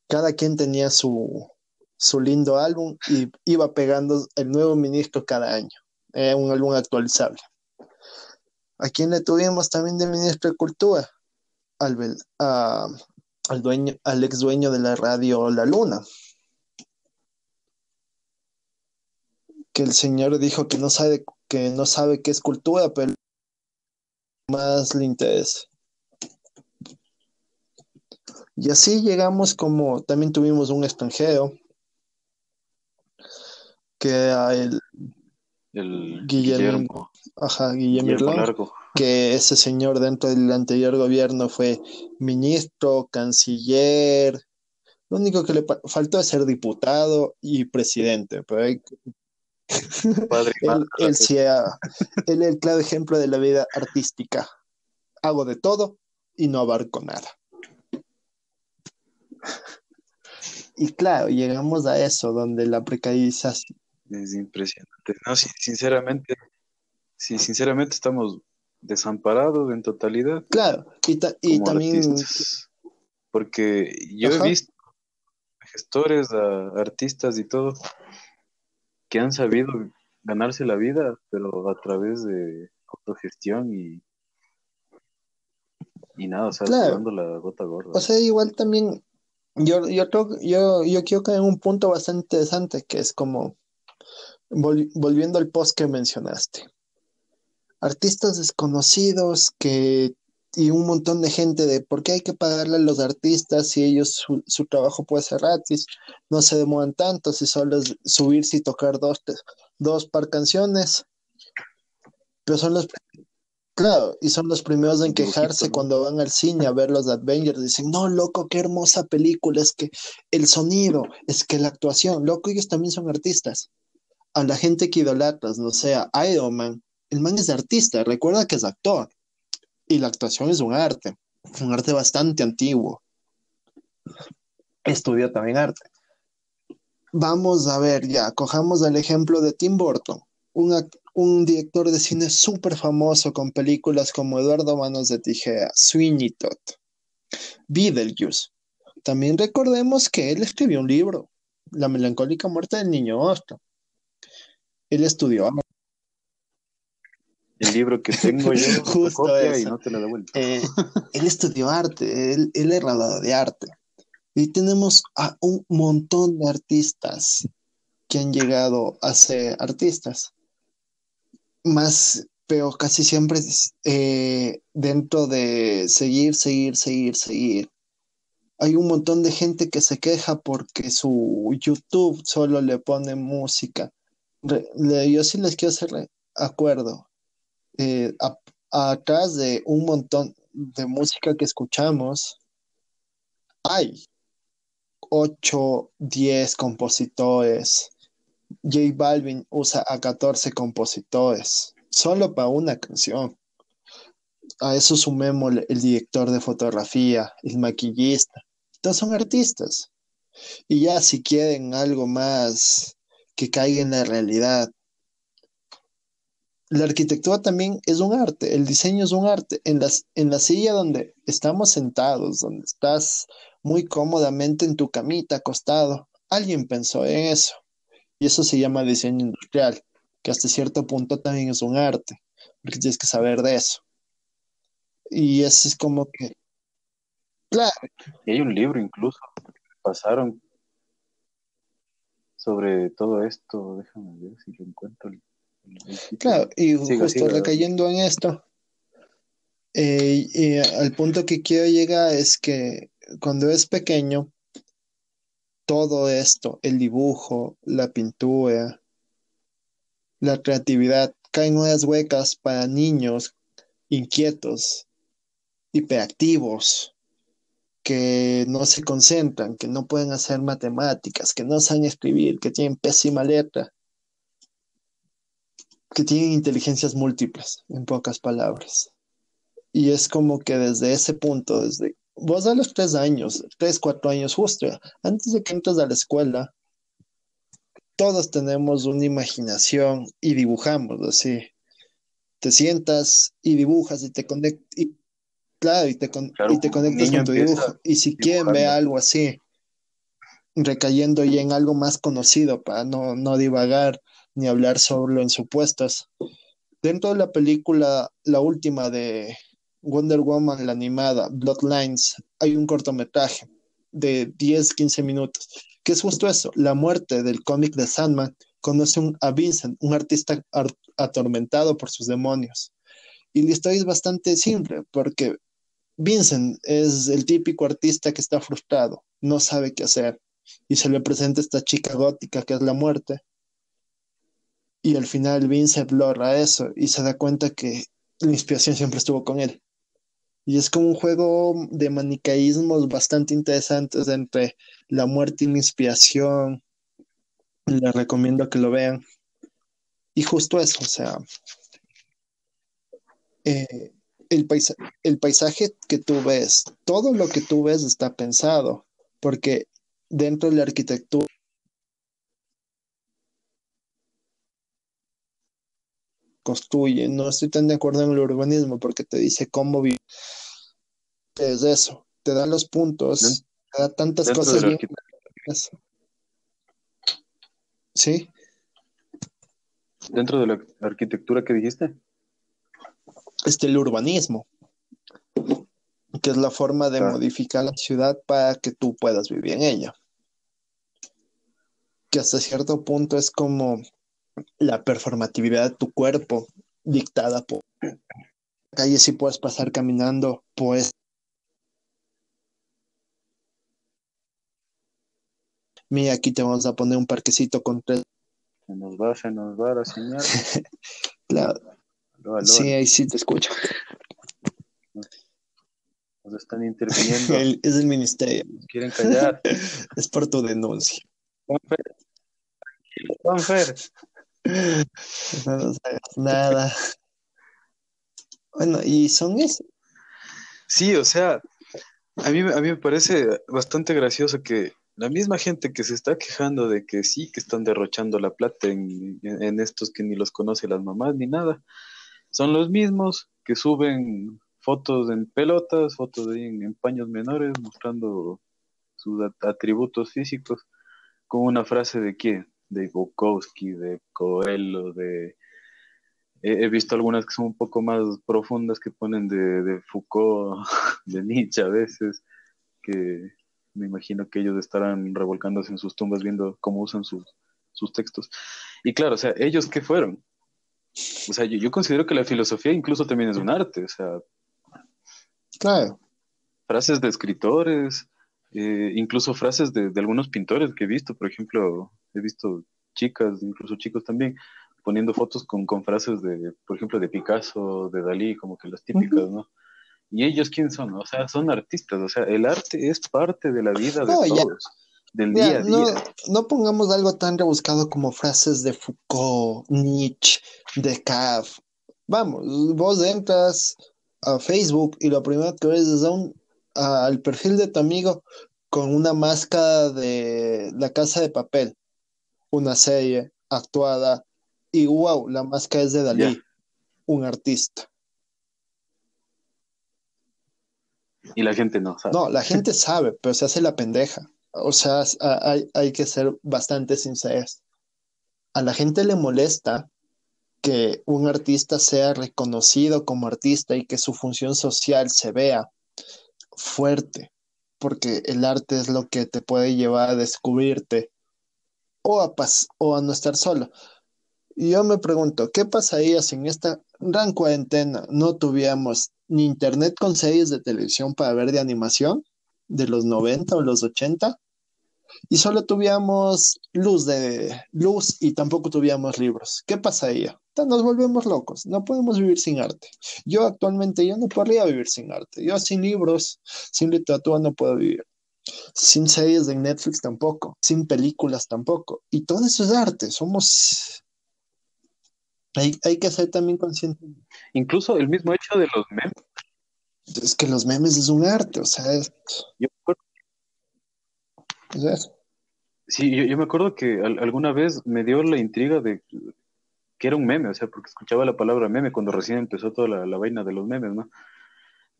Cada quien tenía su, su lindo álbum y iba pegando el nuevo ministro cada año. Era un álbum actualizable. ¿A quién le tuvimos también de ministro de Cultura? al, al, dueño, al ex dueño de la radio La Luna. Que el señor dijo que no sabe, que no sabe qué es cultura, pero más le interesa. Y así llegamos como, también tuvimos un extranjero, que era el, El Guillermo, Guillermo, ajá, Guillermo Guillermo Largo. que ese señor dentro del anterior gobierno fue ministro, canciller, lo único que le faltó es ser diputado y presidente, pero hay- Padre él, él él es el claro ejemplo de la vida artística. Hago de todo y no abarco nada. Y claro, llegamos a eso, donde la precarización, Es impresionante. No, sí, sinceramente, sí, sinceramente estamos desamparados en totalidad claro, y, ta- y también, artistas. Porque yo Ajá. he visto gestores, a- artistas y todo, que han sabido ganarse la vida, pero a través de autogestión y, y nada, o sea, Claro. la gota gorda. o sea, igual también, yo, yo, creo- yo, yo quiero caer en un punto bastante interesante, que es como, volviendo al post que mencionaste, artistas desconocidos que, y un montón de gente de por qué hay que pagarle a los artistas si ellos su, su trabajo puede ser gratis, no se demoran tanto, si solo es subirse y tocar dos, dos par canciones, pero son los, claro, y son los primeros en quejarse cuando van al cine a ver los Avengers, dicen, no, loco, qué hermosa película, es que el sonido, es que la actuación, loco, ellos también son artistas. A la gente que idolatras, no sea Iron Man, el man es artista, recuerda que es actor. Y la actuación es un arte, un arte bastante antiguo. Estudió también arte. Vamos a ver, ya, cojamos el ejemplo de Tim Burton, un, director de cine súper famoso con películas como Eduardo Manos de Tijera, Sweeney Todd, Beetlejuice. También recordemos que él escribió un libro, La melancólica muerte del niño Ostro. Él estudió arte. El libro que tengo yo, Justo copia y no te lo da vuelta. Eh, él estudió arte, él, él es graduado de arte. Y tenemos a un montón de artistas que han llegado a ser artistas. Más, pero casi siempre eh, dentro de seguir, seguir, seguir, seguir. Hay un montón de gente que se queja porque su YouTube solo le pone música. Yo sí les quiero hacer acuerdo. Eh, a- atrás de un montón de música que escuchamos, hay 8, 10 compositores. J Balvin usa a 14 compositores, solo para una canción. A eso sumémosle el director de fotografía, el maquillista. Todos son artistas. Y ya si quieren algo más que caiga en la realidad, la arquitectura también es un arte, el diseño es un arte. En las, en la silla donde estamos sentados, donde estás muy cómodamente en tu camita acostado, alguien pensó en eso. Y eso se llama diseño industrial, que hasta cierto punto también es un arte, porque tienes que saber de eso. Y eso es como que, claro, Y hay un libro incluso pasaron sobre todo esto. Déjame ver si lo encuentro. claro, y justo recayendo en esto, eh, y al punto que quiero llegar es que cuando es pequeño, todo esto, el dibujo, la pintura, la creatividad, caen unas huecas para niños inquietos, hiperactivos, que no se concentran, que no pueden hacer matemáticas, que no saben escribir, que tienen pésima letra, que tienen inteligencias múltiples, en pocas palabras. Y es como que desde ese punto, desde vos a los tres años, tres, cuatro años, justo antes de que entres a la escuela, todos tenemos una imaginación y dibujamos así. Te sientas y dibujas y te conectas, claro, y te, con- Claro, y te un conectas con tu dibujo. Y si quieren ver algo así, recayendo ya en algo más conocido para no, no divagar ni hablar solo en supuestos. Dentro de la película, la última de Wonder Woman, la animada, Bloodlines, hay un cortometraje de 10, 15 minutos, que es justo eso, la muerte del cómic de Sandman, conoce a Vincent, un artista atormentado por sus demonios. Y la historia es bastante simple, porque Vincent es el típico artista que está frustrado, no sabe qué hacer, y se le presenta esta chica gótica que es la muerte. Y al final Vincent logra eso y se da cuenta que la inspiración siempre estuvo con él. Y es como un juego de manicaísmos bastante interesantes entre la muerte y la inspiración. Les recomiendo que lo vean. Y justo eso, o sea, eh, el, el paisaje que tú ves, todo lo que tú ves está pensado, porque dentro de la arquitectura construye, no estoy tan de acuerdo en el urbanismo porque te dice cómo vivir. Es eso, te da los puntos, te da tantas cosas bien. ¿Sí? Dentro de la arquitectura que dijiste. Este, el urbanismo, que es la forma de modificar la ciudad para que tú puedas vivir en ella. Que hasta cierto punto es como la performatividad de tu cuerpo dictada por la calle. Si puedes pasar caminando pues mira aquí te vamos a poner un parquecito con tres. Se nos va se nos va la señal. Claro sí ahí sí te escucho. Nos están interviniendo. Es el ministerio. Quieren callar. Es por tu denuncia. Juanfer no nos hagas nada. Bueno, y son eso. Sí, o sea, a mí, a mí me parece bastante gracioso que la misma gente que se está quejando de que sí, que están derrochando la plata en, estos que ni los conoce las mamás ni nada, son los mismos que suben fotos en pelotas, fotos en, en paños menores, mostrando sus atributos físicos, con una frase de que de Bukowski, de Coelho, de... He, visto algunas que son un poco más profundas que ponen de, Foucault, de Nietzsche a veces, que me imagino que ellos estarán revolcándose en sus tumbas viendo cómo usan sus, sus textos. Y claro, o sea, ¿ellos qué fueron? O sea, yo, considero que la filosofía incluso también es un arte, o sea... Claro. Frases de escritores, eh, incluso frases de, de, algunos pintores que he visto, por ejemplo, he visto chicas, incluso chicos también, poniendo fotos con, con frases de, por ejemplo, de Picasso, de Dalí, como que las típicas, ¿no? ¿Y ellos quién son? O sea, son artistas, o sea, el arte es parte de la vida de todos. Del día a día. No, no, pongamos algo tan rebuscado como frases de Foucault, Nietzsche, de Kaf. Vamos, vos entras a Facebook y lo primero que ves es un, al perfil de tu amigo con una máscara de la casa de papel una serie actuada y wow, la máscara es de Dalí, un artista. Y la gente no sabe. No, la gente sabe, pero se hace la pendeja. O sea, hay, hay que ser bastante sinceros. A la gente le molesta que un artista sea reconocido como artista y que su función social se vea fuerte, porque el arte es lo que te puede llevar a descubrirte o a, o a no estar solo. Y yo me pregunto, ¿qué pasaría si en esta gran cuarentena no tuviéramos ni internet con series de televisión para ver de animación de los 90 o los 80? Y solo tuviéramos luz de luz y tampoco tuviéramos libros. ¿Qué pasaría? Nos volvemos locos. No podemos vivir sin arte. Yo actualmente yo no podría vivir sin arte. Yo sin libros, sin literatura no puedo vivir sin series de Netflix tampoco, sin películas tampoco. Y todo eso es arte, somos... Hay, hay que ser también consciente. Incluso el mismo hecho de los memes. Es que los memes es un arte, o sea, es... Yo Sí, yo, me acuerdo que alguna vez me dio la intriga de que era un meme, o sea, porque escuchaba la palabra meme cuando recién empezó toda la, la vaina de los memes, ¿no?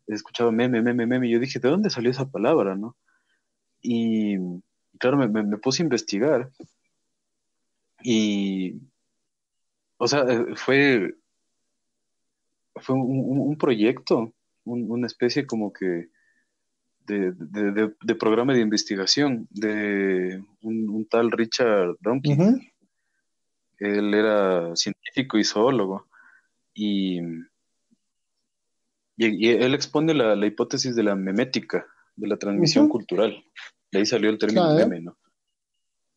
Escuchaba meme, meme, meme, y yo dije, ¿de dónde salió esa palabra, no? Y claro, me, puse a investigar. Y, o sea, eh, fue, fue un, proyecto una especie como que de, programa de investigación de un, tal Richard Dawkins. Él era científico y zoólogo y, y, él expone la, hipótesis de la memética, de la transmisión cultural. De ahí salió el término meme, ¿no?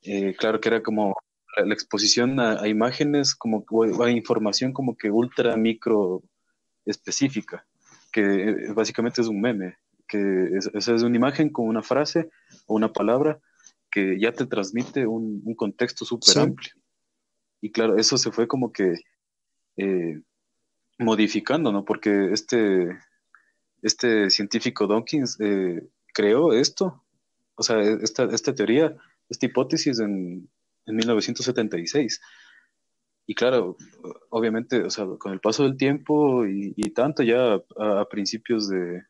Eh, claro que era como la, exposición a, imágenes, como a información como que ultra micro específica, que eh, básicamente es un meme, que es, es una imagen con una frase o una palabra que ya te transmite un, contexto súper amplio. Y claro, eso se fue como que eh, modificando, ¿no? Porque este, este científico Dawkins eh, creó esto, o sea, esta, esta teoría, esta hipótesis en, en 1976. Y claro, obviamente, o sea, con el paso del tiempo y, tanto ya a, principios de,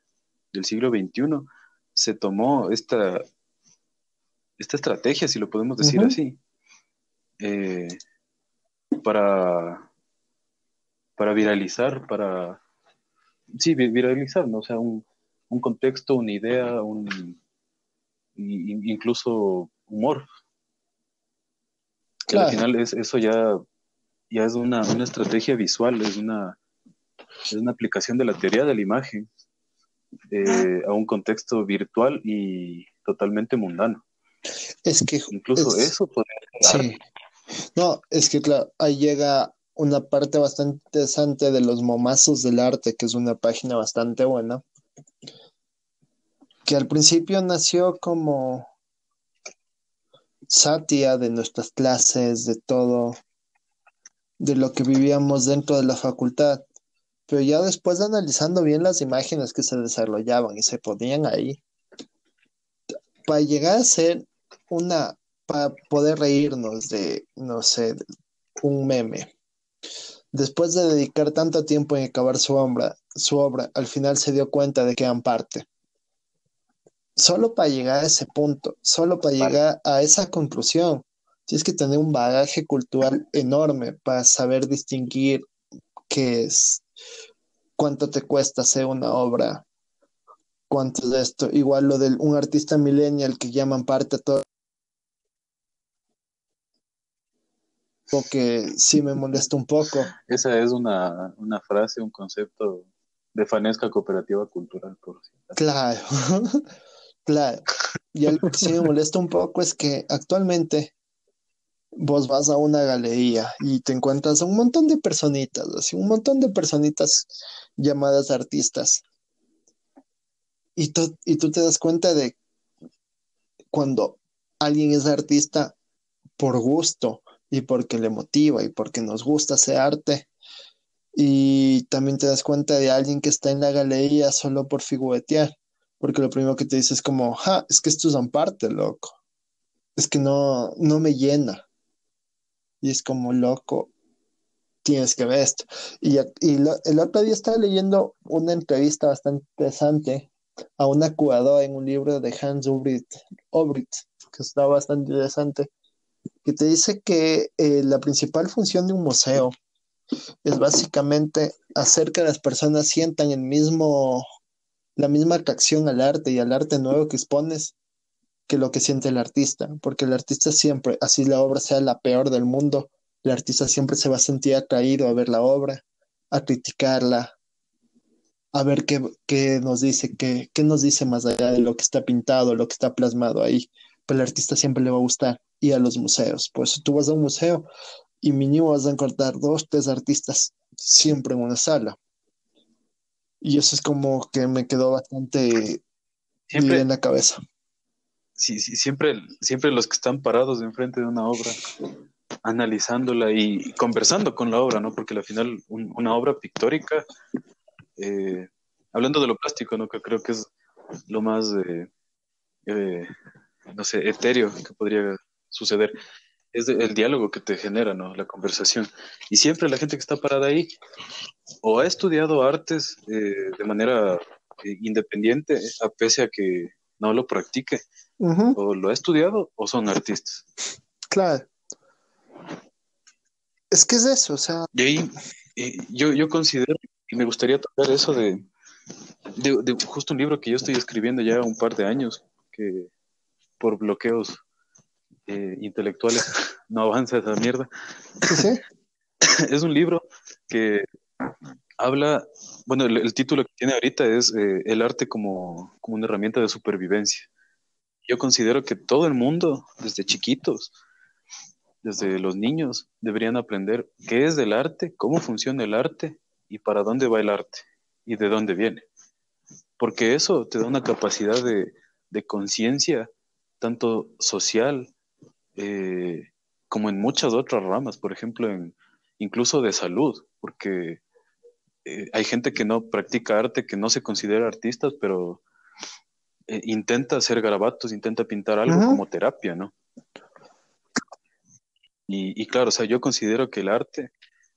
del siglo XXI, se tomó esta, esta estrategia, si lo podemos decir así, eh, para, para viralizar, para, sí, viralizar, ¿no? O sea, un, un contexto, una idea, un, incluso humor. Claro. al final es, eso ya, ya es una, una estrategia visual, es una, es una aplicación de la teoría de la imagen eh, a un contexto virtual y totalmente mundano. Es que incluso eso podría Sí. No, es que claro, ahí llega una parte bastante interesante de los momazos del arte, que es una página bastante buena, que al principio nació como satia de nuestras clases, de todo, de lo que vivíamos dentro de la facultad. Pero ya después de analizando bien las imágenes que se desarrollaban y se ponían ahí, para llegar a ser una, para poder reírnos de, no sé, un meme. Después de dedicar tanto tiempo en acabar su obra, su obra, al final se dio cuenta de que eran parte. Solo para llegar a ese punto, solo para llegar a esa conclusión, tienes que tener un bagaje cultural enorme para saber distinguir qué es, cuánto te cuesta hacer una obra, cuánto de esto. Igual lo de un artista millennial que llaman parte a todo que sí me molesta un poco. Esa es una, frase, un concepto de fanesca cooperativa cultural, por cierto. Claro, claro. Y algo que sí me molesta un poco es que actualmente vos vas a una galería y te encuentras un montón de personitas, así un montón de personitas llamadas artistas. Y, y tú te das cuenta de cuando alguien es artista por gusto, y porque le motiva y porque nos gusta ese arte. Y también te das cuenta de alguien que está en la galería solo por figuretear, porque lo primero que te dice es como, ja, es que estos son parte, loco. Es que no, no me llena. Y es como, loco, tienes que ver esto. Y, el otro día estaba leyendo una entrevista bastante interesante a una curadora en un libro de Hans Obrit que está bastante interesante que te dice que eh, la principal función de un museo es básicamente hacer que las personas sientan el mismo, la misma atracción al arte y al arte nuevo que expones que lo que siente el artista, porque el artista siempre, así la obra sea la peor del mundo, el artista siempre se va a sentir atraído a ver la obra, a criticarla, a ver qué, qué nos dice, qué, qué nos dice más allá de lo que está pintado, lo que está plasmado ahí, pero el artista siempre le va a gustar y a los museos. Pues tú vas a un museo y mínimo vas a encontrar dos, tres artistas siempre en una sala. Y eso es como que me quedó bastante siempre, en la cabeza. Sí, sí, siempre, siempre los que están parados enfrente de una obra, analizándola y conversando con la obra, ¿no? Porque al final una obra pictórica, eh, hablando de lo plástico, ¿no? Que creo que es lo más, eh, eh, no sé, etéreo que podría suceder. Es el diálogo que te genera, ¿no? La conversación. Y siempre la gente que está parada ahí o ha estudiado artes eh, de manera eh, independiente, a pese a que no lo practique, o lo ha estudiado o son artistas. Claro. Es que es eso, o sea. Y ahí yo, yo considero, y me gustaría tocar eso de, de, justo un libro que yo estoy escribiendo ya un par de años, que por bloqueos eh, intelectuales no avanza esa mierda. es un libro que habla, bueno, el, título que tiene ahorita es eh, El arte como, como una herramienta de supervivencia. Yo considero que todo el mundo, desde chiquitos, desde los niños, deberían aprender qué es el arte, cómo funciona el arte y para dónde va el arte y de dónde viene. Porque eso te da una capacidad de, conciencia, tanto social eh, como en muchas otras ramas, por ejemplo, en, incluso de salud, porque eh, hay gente que no practica arte, que no se considera artistas, pero eh, intenta hacer garabatos, intenta pintar algo como terapia, ¿no? Y, claro, o sea, yo considero que el arte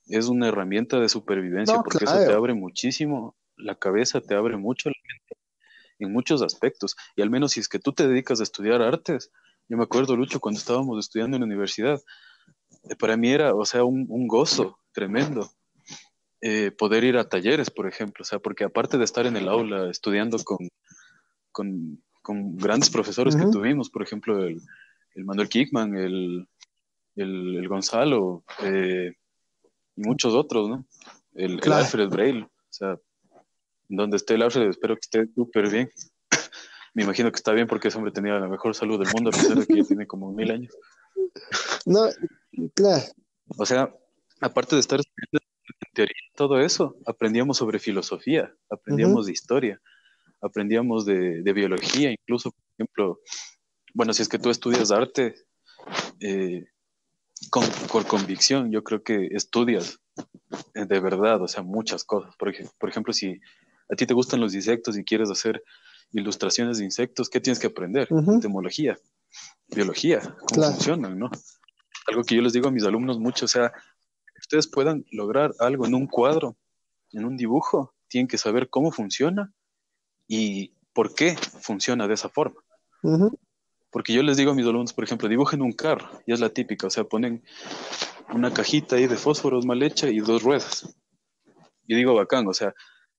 es una herramienta de supervivencia porque eso te abre muchísimo la cabeza, te abre mucho la mente en muchos aspectos. Y al menos si es que tú te dedicas a estudiar artes, yo me acuerdo, Lucho, cuando estábamos estudiando en la universidad, eh, para mí era, o sea, un, gozo tremendo eh, poder ir a talleres, por ejemplo, o sea, porque aparte de estar en el aula estudiando con, con, grandes profesores que tuvimos, por ejemplo, el, Manuel Kickman, el, el, Gonzalo eh, y muchos otros, ¿no? El, Alfred Braille, o sea, donde esté el Alfred, espero que esté súper bien. Me imagino que está bien porque ese hombre tenía la mejor salud del mundo, a pesar de que ya tiene como mil años. No, claro. O sea, aparte de estar estudiando en teoría todo eso, aprendíamos sobre filosofía, aprendíamos de historia, aprendíamos de, biología, incluso, por ejemplo, bueno, si es que tú estudias arte eh, con, por convicción, yo creo que estudias eh, de verdad, o sea, muchas cosas. Por, por ejemplo, si a ti te gustan los insectos y quieres hacer ilustraciones de insectos, ¿qué tienes que aprender? Entomología, biología, cómo funcionan, ¿no? Algo que yo les digo a mis alumnos mucho, o sea, que ustedes puedan lograr algo en un cuadro, en un dibujo, tienen que saber cómo funciona y por qué funciona de esa forma. Porque yo les digo a mis alumnos, por ejemplo, dibujen un carro, y es la típica, o sea, ponen una cajita ahí de fósforos mal hecha y dos ruedas. Y digo, bacán, o sea,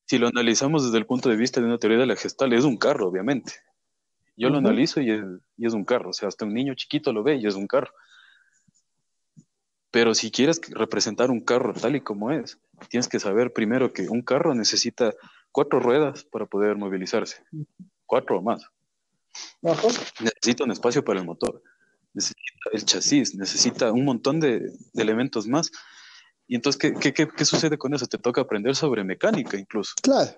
si lo analizamos desde el punto de vista de una teoría de la gestal, es un carro, obviamente. Yo lo analizo y es, y es, un carro, o sea, hasta un niño chiquito lo ve y es un carro. Pero si quieres representar un carro tal y como es, tienes que saber primero que un carro necesita cuatro ruedas para poder movilizarse, cuatro o más. Necesita un espacio para el motor, necesita el chasis, necesita un montón de, elementos más. Y entonces, ¿qué, qué, sucede con eso? Te toca aprender sobre mecánica incluso. Claro.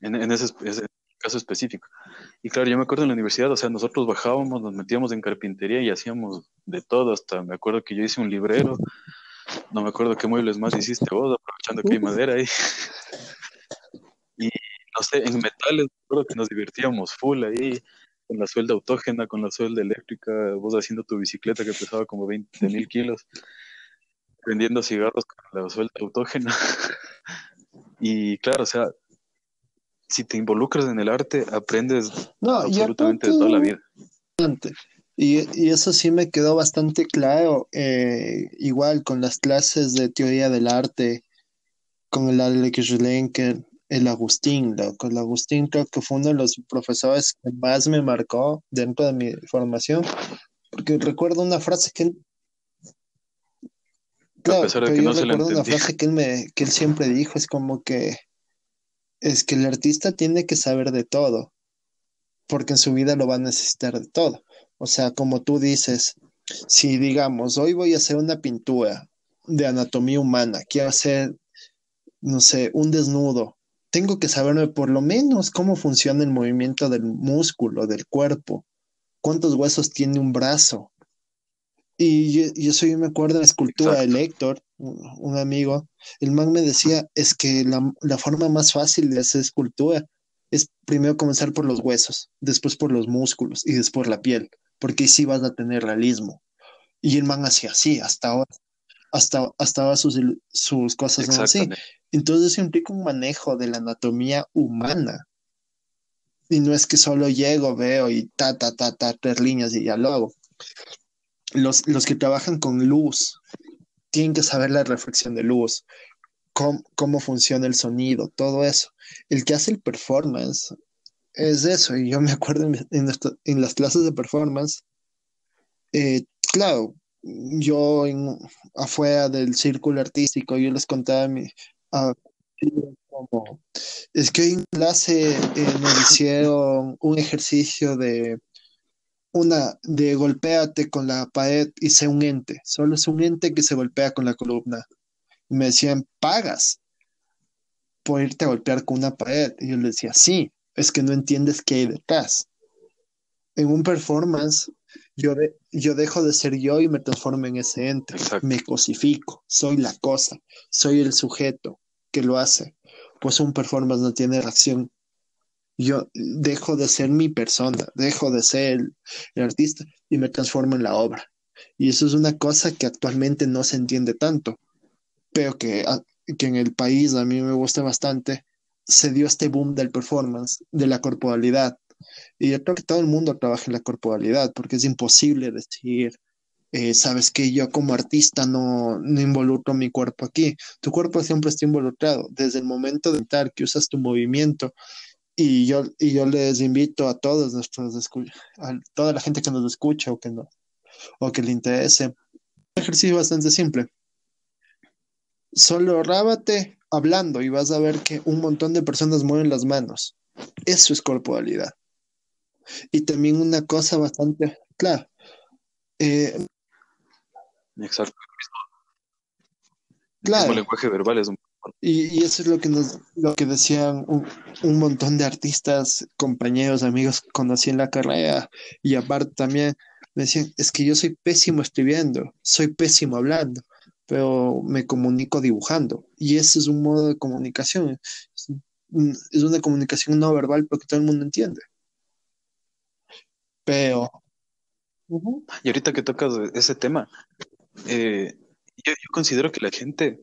En, ese, caso específico. Y claro, yo me acuerdo en la universidad, o sea, nosotros bajábamos, nos metíamos en carpintería y hacíamos de todo, hasta me acuerdo que yo hice un librero, no me acuerdo qué muebles más hiciste vos, aprovechando que hay madera ahí. no sé, en metales, recuerdo que nos divertíamos full ahí, con la suelda autógena, con la suelda eléctrica, vos haciendo tu bicicleta que pesaba como 20 mil kilos, vendiendo cigarros con la suelda autógena. y claro, o sea, si te involucras en el arte, aprendes absolutamente de toda la vida. Y, y, eso sí me quedó bastante claro, eh, igual con las clases de teoría del arte, con el Alex Lenker, el Agustín, loco. El Agustín creo que fue uno de los profesores que más me marcó dentro de mi formación, porque recuerdo una frase que él... Claro, que yo recuerdo una frase que él, me, que él siempre dijo, es como que es que el artista tiene que saber de todo, porque en su vida lo va a necesitar de todo. O sea, como tú dices, si digamos, hoy voy a hacer una pintura de anatomía humana, quiero hacer, no sé, un desnudo, tengo que saberme por lo menos cómo funciona el movimiento del músculo, del cuerpo, cuántos huesos tiene un brazo. Y yo, yo soy, me acuerdo de la escultura de Héctor, un, amigo, el man me decía, es que la, forma más fácil de hacer escultura es primero comenzar por los huesos, después por los músculos y después la piel, porque así vas a tener realismo. Y el man hacía así, hasta ahora, hasta, hasta sus, sus cosas son así. Entonces implica un manejo de la anatomía humana. Y no es que solo llego, veo y ta, ta, ta, ta, tres líneas y ya lo hago. Los, los que trabajan con luz tienen que saber la reflexión de luz, cómo, funciona el sonido, todo eso. El que hace el performance es eso. Y yo me acuerdo en, las clases de performance, eh, claro, yo afuera del círculo artístico, yo les contaba mi, es que en clase eh, nos hicieron un ejercicio de una de golpéate con la pared y sé un ente. Solo es un ente que se golpea con la columna. Y me decían, ¿pagas por irte a golpear con una pared? Y yo les decía, sí, es que no entiendes qué hay detrás. En un performance, yo, yo dejo de ser yo y me transformo en ese ente. Me cosifico, soy la cosa, soy el sujeto que lo hace. Pues un performance no tiene reacción yo dejo de ser mi persona, dejo de ser el, artista y me transformo en la obra. Y eso es una cosa que actualmente no se entiende tanto, pero que, ah, que en el país a mí me gusta bastante, se dio este boom del performance, de la corporalidad. Y yo creo que todo el mundo trabaja en la corporalidad, porque es imposible decir, eh, sabes que yo como artista no, no, involucro mi cuerpo aquí. Tu cuerpo siempre está involucrado. Desde el momento de entrar, que usas tu movimiento, y yo, y yo les invito a todos nuestros a toda la gente que nos escucha o que no, o que le interese. Un ejercicio bastante simple. Solo rábate hablando y vas a ver que un montón de personas mueven las manos. Eso es corporalidad. Y también una cosa bastante clara. Eh, Exacto. Claro. El lenguaje verbal es un y, eso es lo que nos, lo que decían un, montón de artistas, compañeros, amigos que conocí en la carrera, y aparte también me decían, es que yo soy pésimo escribiendo, soy pésimo hablando, pero me comunico dibujando. Y ese es un modo de comunicación. Es una comunicación no verbal porque todo el mundo entiende. Pero. Y ahorita que tocas ese tema, eh, yo considero que la gente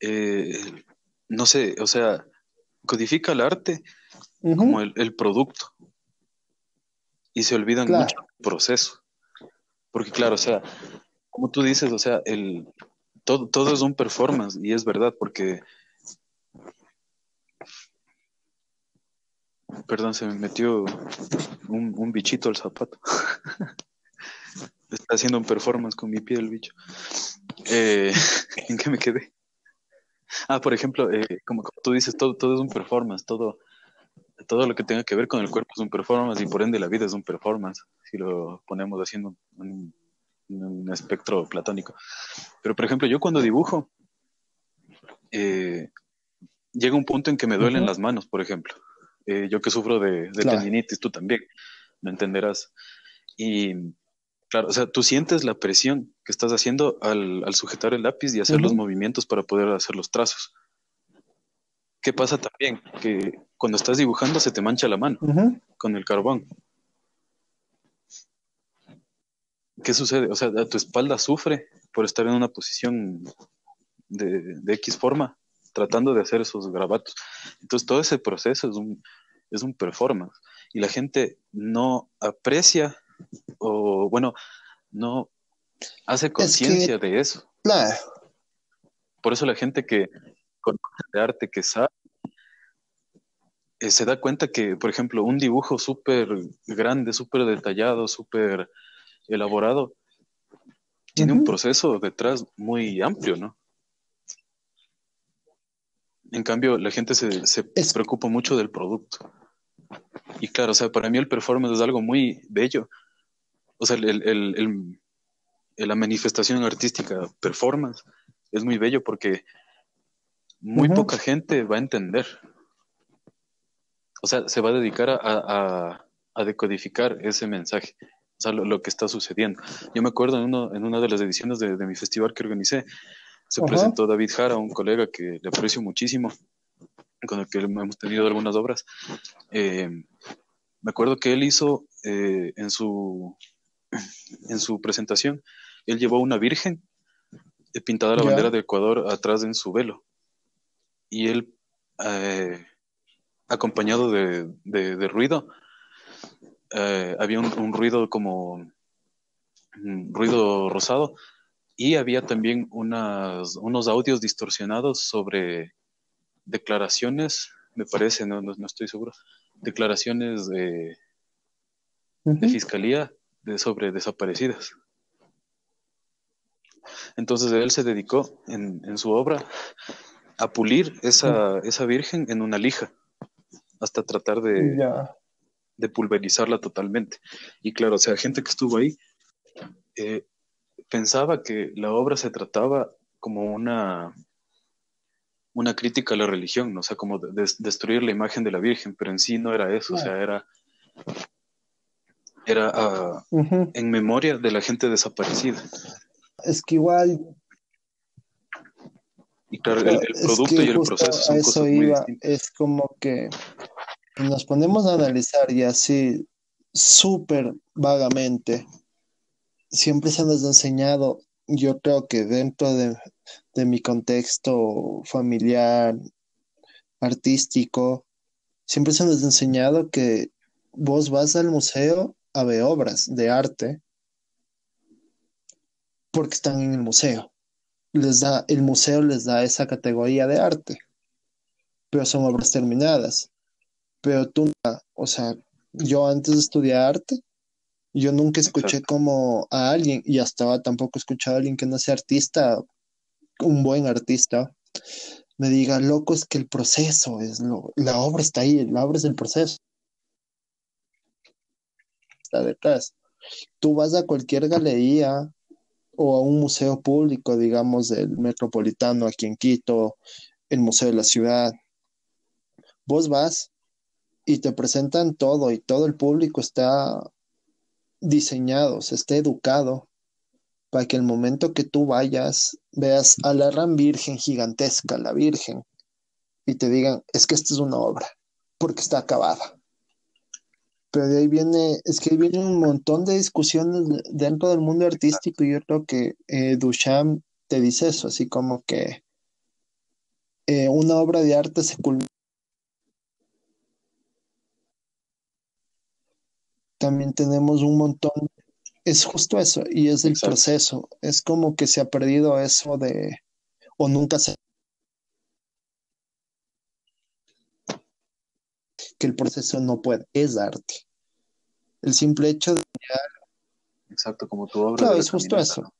eh, no sé, o sea, codifica el arte como el, producto y se olvidan mucho del proceso. Porque claro, o sea, como tú dices, o sea, el, todo, todo es un performance y es verdad porque... Perdón, se me metió un, un bichito al zapato. Está haciendo un performance con mi pie el bicho. Eh, ¿En qué me quedé? Ah, por ejemplo, eh, como, tú dices, todo, todo es un performance, todo, todo lo que tenga que ver con el cuerpo es un performance y por ende la vida es un performance, si lo ponemos haciendo un, un espectro platónico. Pero, por ejemplo, yo cuando dibujo, eh, llega un punto en que me duelen las manos, por ejemplo. Eh, yo que sufro de, de tendinitis, tú también, me entenderás. Y Claro, o sea, tú sientes la presión que estás haciendo al, sujetar el lápiz y hacer los movimientos para poder hacer los trazos. ¿Qué pasa también? Que cuando estás dibujando se te mancha la mano con el carbón. ¿Qué sucede? O sea, tu espalda sufre por estar en una posición de, de X forma, tratando de hacer esos grabatos. Entonces, todo ese proceso es un, es un performance. Y la gente no aprecia o bueno, no hace conciencia de eso. Por eso la gente que conoce de arte, que sabe, eh, se da cuenta que, por ejemplo, un dibujo súper grande, súper detallado, súper elaborado, tiene un proceso detrás muy amplio, ¿no? En cambio, la gente se, se preocupa mucho del producto. Y claro, o sea, para mí el performance es algo muy bello, o sea, el, la manifestación artística, performance, es muy bello porque muy poca gente va a entender. O sea, se va a dedicar a, decodificar ese mensaje, o sea, lo, que está sucediendo. Yo me acuerdo en, uno, en una de las ediciones de, mi festival que organicé, se presentó David Jara, un colega que le aprecio muchísimo, con el que hemos tenido algunas obras. Eh, me acuerdo que él hizo eh, en su en su presentación, él llevó una virgen eh, pintada la bandera de Ecuador atrás en su velo. Y él, acompañado de, de, ruido, había un, ruido como un ruido rosado, Y había también unas, unos audios distorsionados sobre declaraciones, me parece, no, no, estoy seguro, declaraciones de, de fiscalía de, sobre desaparecidas. Entonces él se dedicó en, en su obra a pulir esa, esa, virgen en una lija, hasta tratar de, de, pulverizarla totalmente. Y claro, o sea, gente que estuvo ahí eh, pensaba que la obra se trataba como una, una crítica a la religión, ¿no? o sea, como destruir la imagen de la Virgen, pero en sí no era eso, o sea, era, era ah, en memoria de la gente desaparecida. Es que igual... Y claro, el, producto y el proceso son cosas muy Es como que nos ponemos a analizar y así súper vagamente siempre se nos ha enseñado, yo creo que dentro de, mi contexto familiar, artístico, siempre se nos ha enseñado que vos vas al museo a ver obras de arte porque están en el museo. Les da, el museo les da esa categoría de arte, pero son obras terminadas. Pero tú, o sea, yo antes de estudiar arte, yo nunca escuché como a alguien, y hasta ahora tampoco he escuchado a alguien que no sea artista, un buen artista, me diga, loco, es que el proceso es lo, la obra está ahí, la obra es el proceso. Está detrás. Tú vas a cualquier galería o a un museo público, digamos, del Metropolitano aquí en Quito, el Museo de la Ciudad. Vos vas y te presentan todo y todo el público está diseñado, se esté educado para que el momento que tú vayas veas a la gran virgen gigantesca, la virgen, y te digan, es que esta es una obra, porque está acabada. Pero de ahí viene, es que viene un montón de discusiones dentro del mundo artístico y yo creo que eh, Duchamp te dice eso, así como que eh, una obra de arte se culmina también tenemos un montón, es justo eso, y es el proceso, es como que se ha perdido eso de, o nunca se... que el proceso no puede, es arte. El simple hecho de... Exacto, como tu obra. Claro, es justo eso.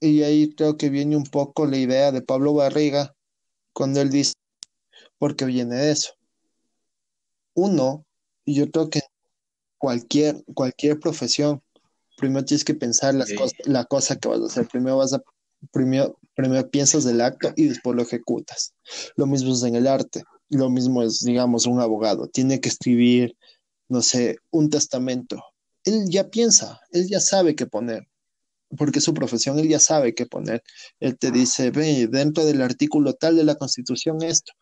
Y ahí creo que viene un poco la idea de Pablo Barriga cuando él dice, porque viene de eso. Uno, y yo creo que cualquier, cualquier profesión, primero tienes que pensar las la cosa que vas a hacer. Primero vas a, primero, primero piensas del acto y después lo ejecutas. Lo mismo es en el arte. Lo mismo es, digamos, un abogado. Tiene que escribir, no sé, un testamento. Él ya piensa, él ya sabe qué poner. Porque su profesión, él ya sabe qué poner. Él te dice, ve, dentro del artículo tal de la Constitución esto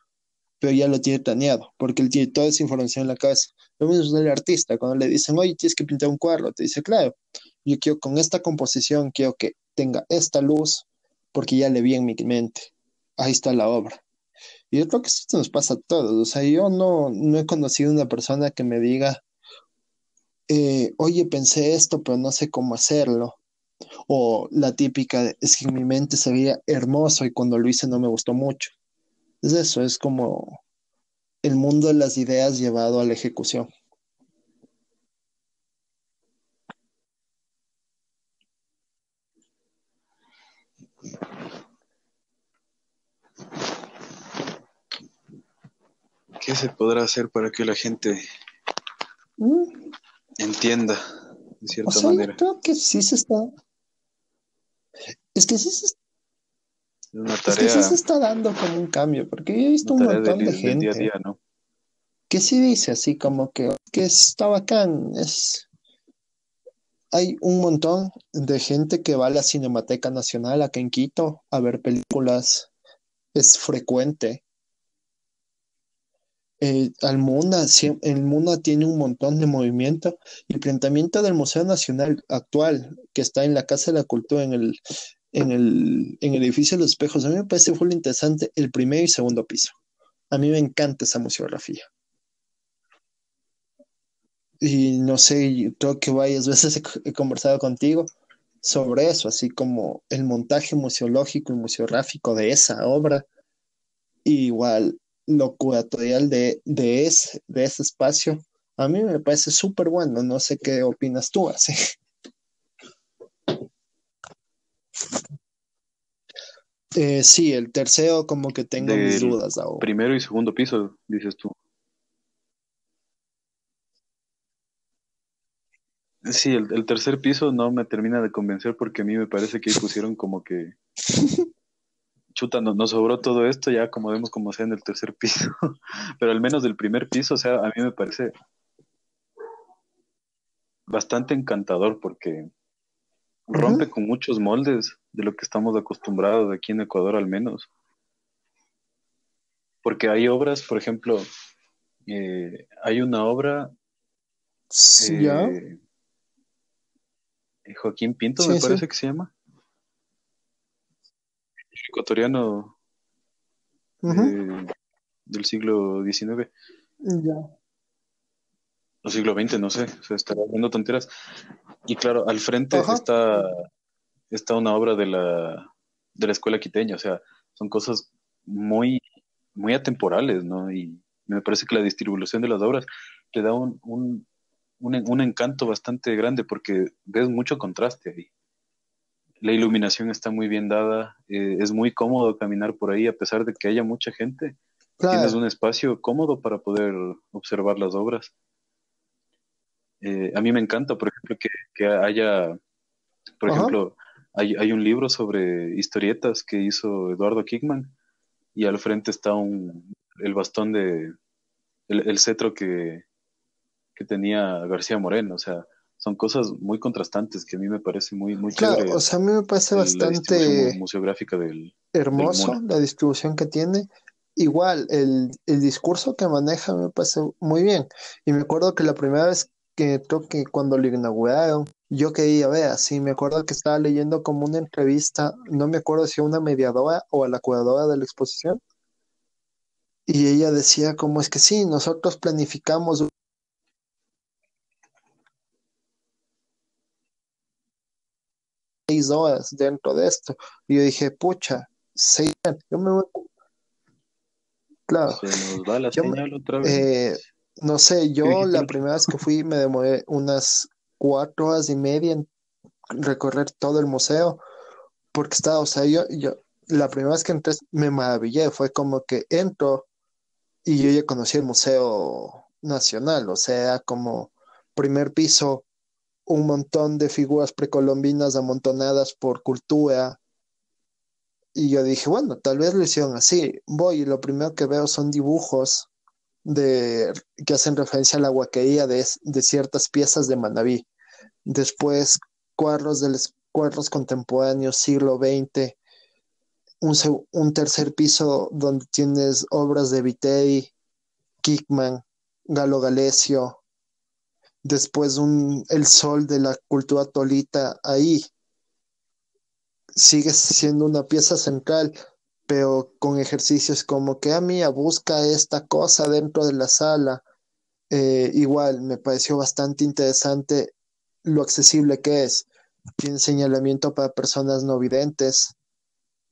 pero ya lo tiene planeado, porque él tiene toda esa información en la cabeza. Lo mismo es el artista, cuando le dicen, oye, tienes que pintar un cuadro, te dice, claro, yo quiero con esta composición, quiero que tenga esta luz, porque ya le vi en mi mente. Ahí está la obra. Y yo creo que esto nos pasa a todos. O sea, yo no, no he conocido una persona que me diga, eh, oye, pensé esto, pero no sé cómo hacerlo. O la típica, es que en mi mente se veía hermoso y cuando lo hice no me gustó mucho. Es eso, es como el mundo de las ideas llevado a la ejecución. ¿Qué se podrá hacer para que la gente mm. entienda de cierta manera? creo que sí se está. Es que sí se está es que sí se está dando como un cambio, porque yo he visto un montón de gente que sí dice así como que, que está bacán, es... Hay un montón de gente que va a la Cinemateca Nacional acá en Quito a ver películas, es frecuente. Eh, al Muna, el Muna tiene un montón de movimiento el planteamiento del Museo Nacional actual, que está en la Casa de la Cultura, en el, en el, edificio de los espejos. A mí me parece muy interesante el primer y segundo piso. A mí me encanta esa museografía. Y no sé, creo que varias veces he, conversado contigo sobre eso, así como el montaje museológico y museográfico de esa obra, igual lo curatorial de, de, ese, de ese espacio, a mí me parece súper bueno, no sé qué opinas tú, así. Eh, sí, el tercero como que tengo mis dudas ahora. Primero y segundo piso, dices tú. Sí, el, tercer piso no me termina de convencer porque a mí me parece que ahí pusieron como que chuta, nos, sobró todo esto, ya como vemos como sea en el tercer piso, pero al menos del primer piso, o sea, a mí me parece bastante encantador porque rompe con muchos moldes de lo que estamos acostumbrados aquí en Ecuador al menos. Porque hay obras, por ejemplo, eh, hay una obra... Eh, Joaquín Pinto, me parece que se llama. Ecuatoriano eh, del siglo XIX. Ya. O siglo XX, no sé, se está hablando tonteras. Y claro, al frente está, está una obra de la, de la escuela quiteña, o sea, son cosas muy, muy atemporales, ¿no? Y me parece que la distribución de las obras le da un, un, un, encanto bastante grande porque ves mucho contraste ahí. La iluminación está muy bien dada, eh, es muy cómodo caminar por ahí a pesar de que haya mucha gente. Tienes un espacio cómodo para poder observar las obras. Eh, a mí me encanta, por ejemplo, que, haya, por ejemplo, hay, hay, un libro sobre historietas que hizo Eduardo Kickman y al frente está un, el bastón de, el, cetro que, que, tenía García Moreno, o sea, son cosas muy contrastantes que a mí me parece muy, muy claro, o sea, a mí me parece bastante museográfica del, hermoso la distribución que tiene. Igual, el, el discurso que maneja me parece muy bien. Y me acuerdo que la primera vez que creo que cuando lo inauguraron, yo quería ver, así me acuerdo que estaba leyendo como una entrevista, no me acuerdo si a una mediadora o a la curadora de la exposición, y ella decía como es que sí, nosotros planificamos seis horas dentro de esto, y yo dije, pucha, seis, yo me voy... Claro. Se nos va la señal otra vez. Eh, no sé, yo la primera vez que fui me demoré unas cuatro horas y media en recorrer todo el museo, porque estaba, o sea, yo, yo, la primera vez que entré me maravillé, fue como que entro y yo ya conocí el Museo Nacional, o sea, como primer piso, un montón de figuras precolombinas amontonadas por cultura. Y yo dije, bueno, tal vez lo hicieron así. Voy y lo primero que veo son dibujos de, que hacen referencia a la huaquería de, de ciertas piezas de Manabí. Después, cuadros, de cuadros contemporáneos, siglo XX, un, un, tercer piso donde tienes obras de Viteri, Kickman, Galo Galesio, después un, el sol de la cultura tolita ahí. Sigue siendo una pieza central pero con ejercicios como que a ah, mía busca esta cosa dentro de la sala. Eh, igual me pareció bastante interesante lo accesible que es. Tiene señalamiento para personas no videntes,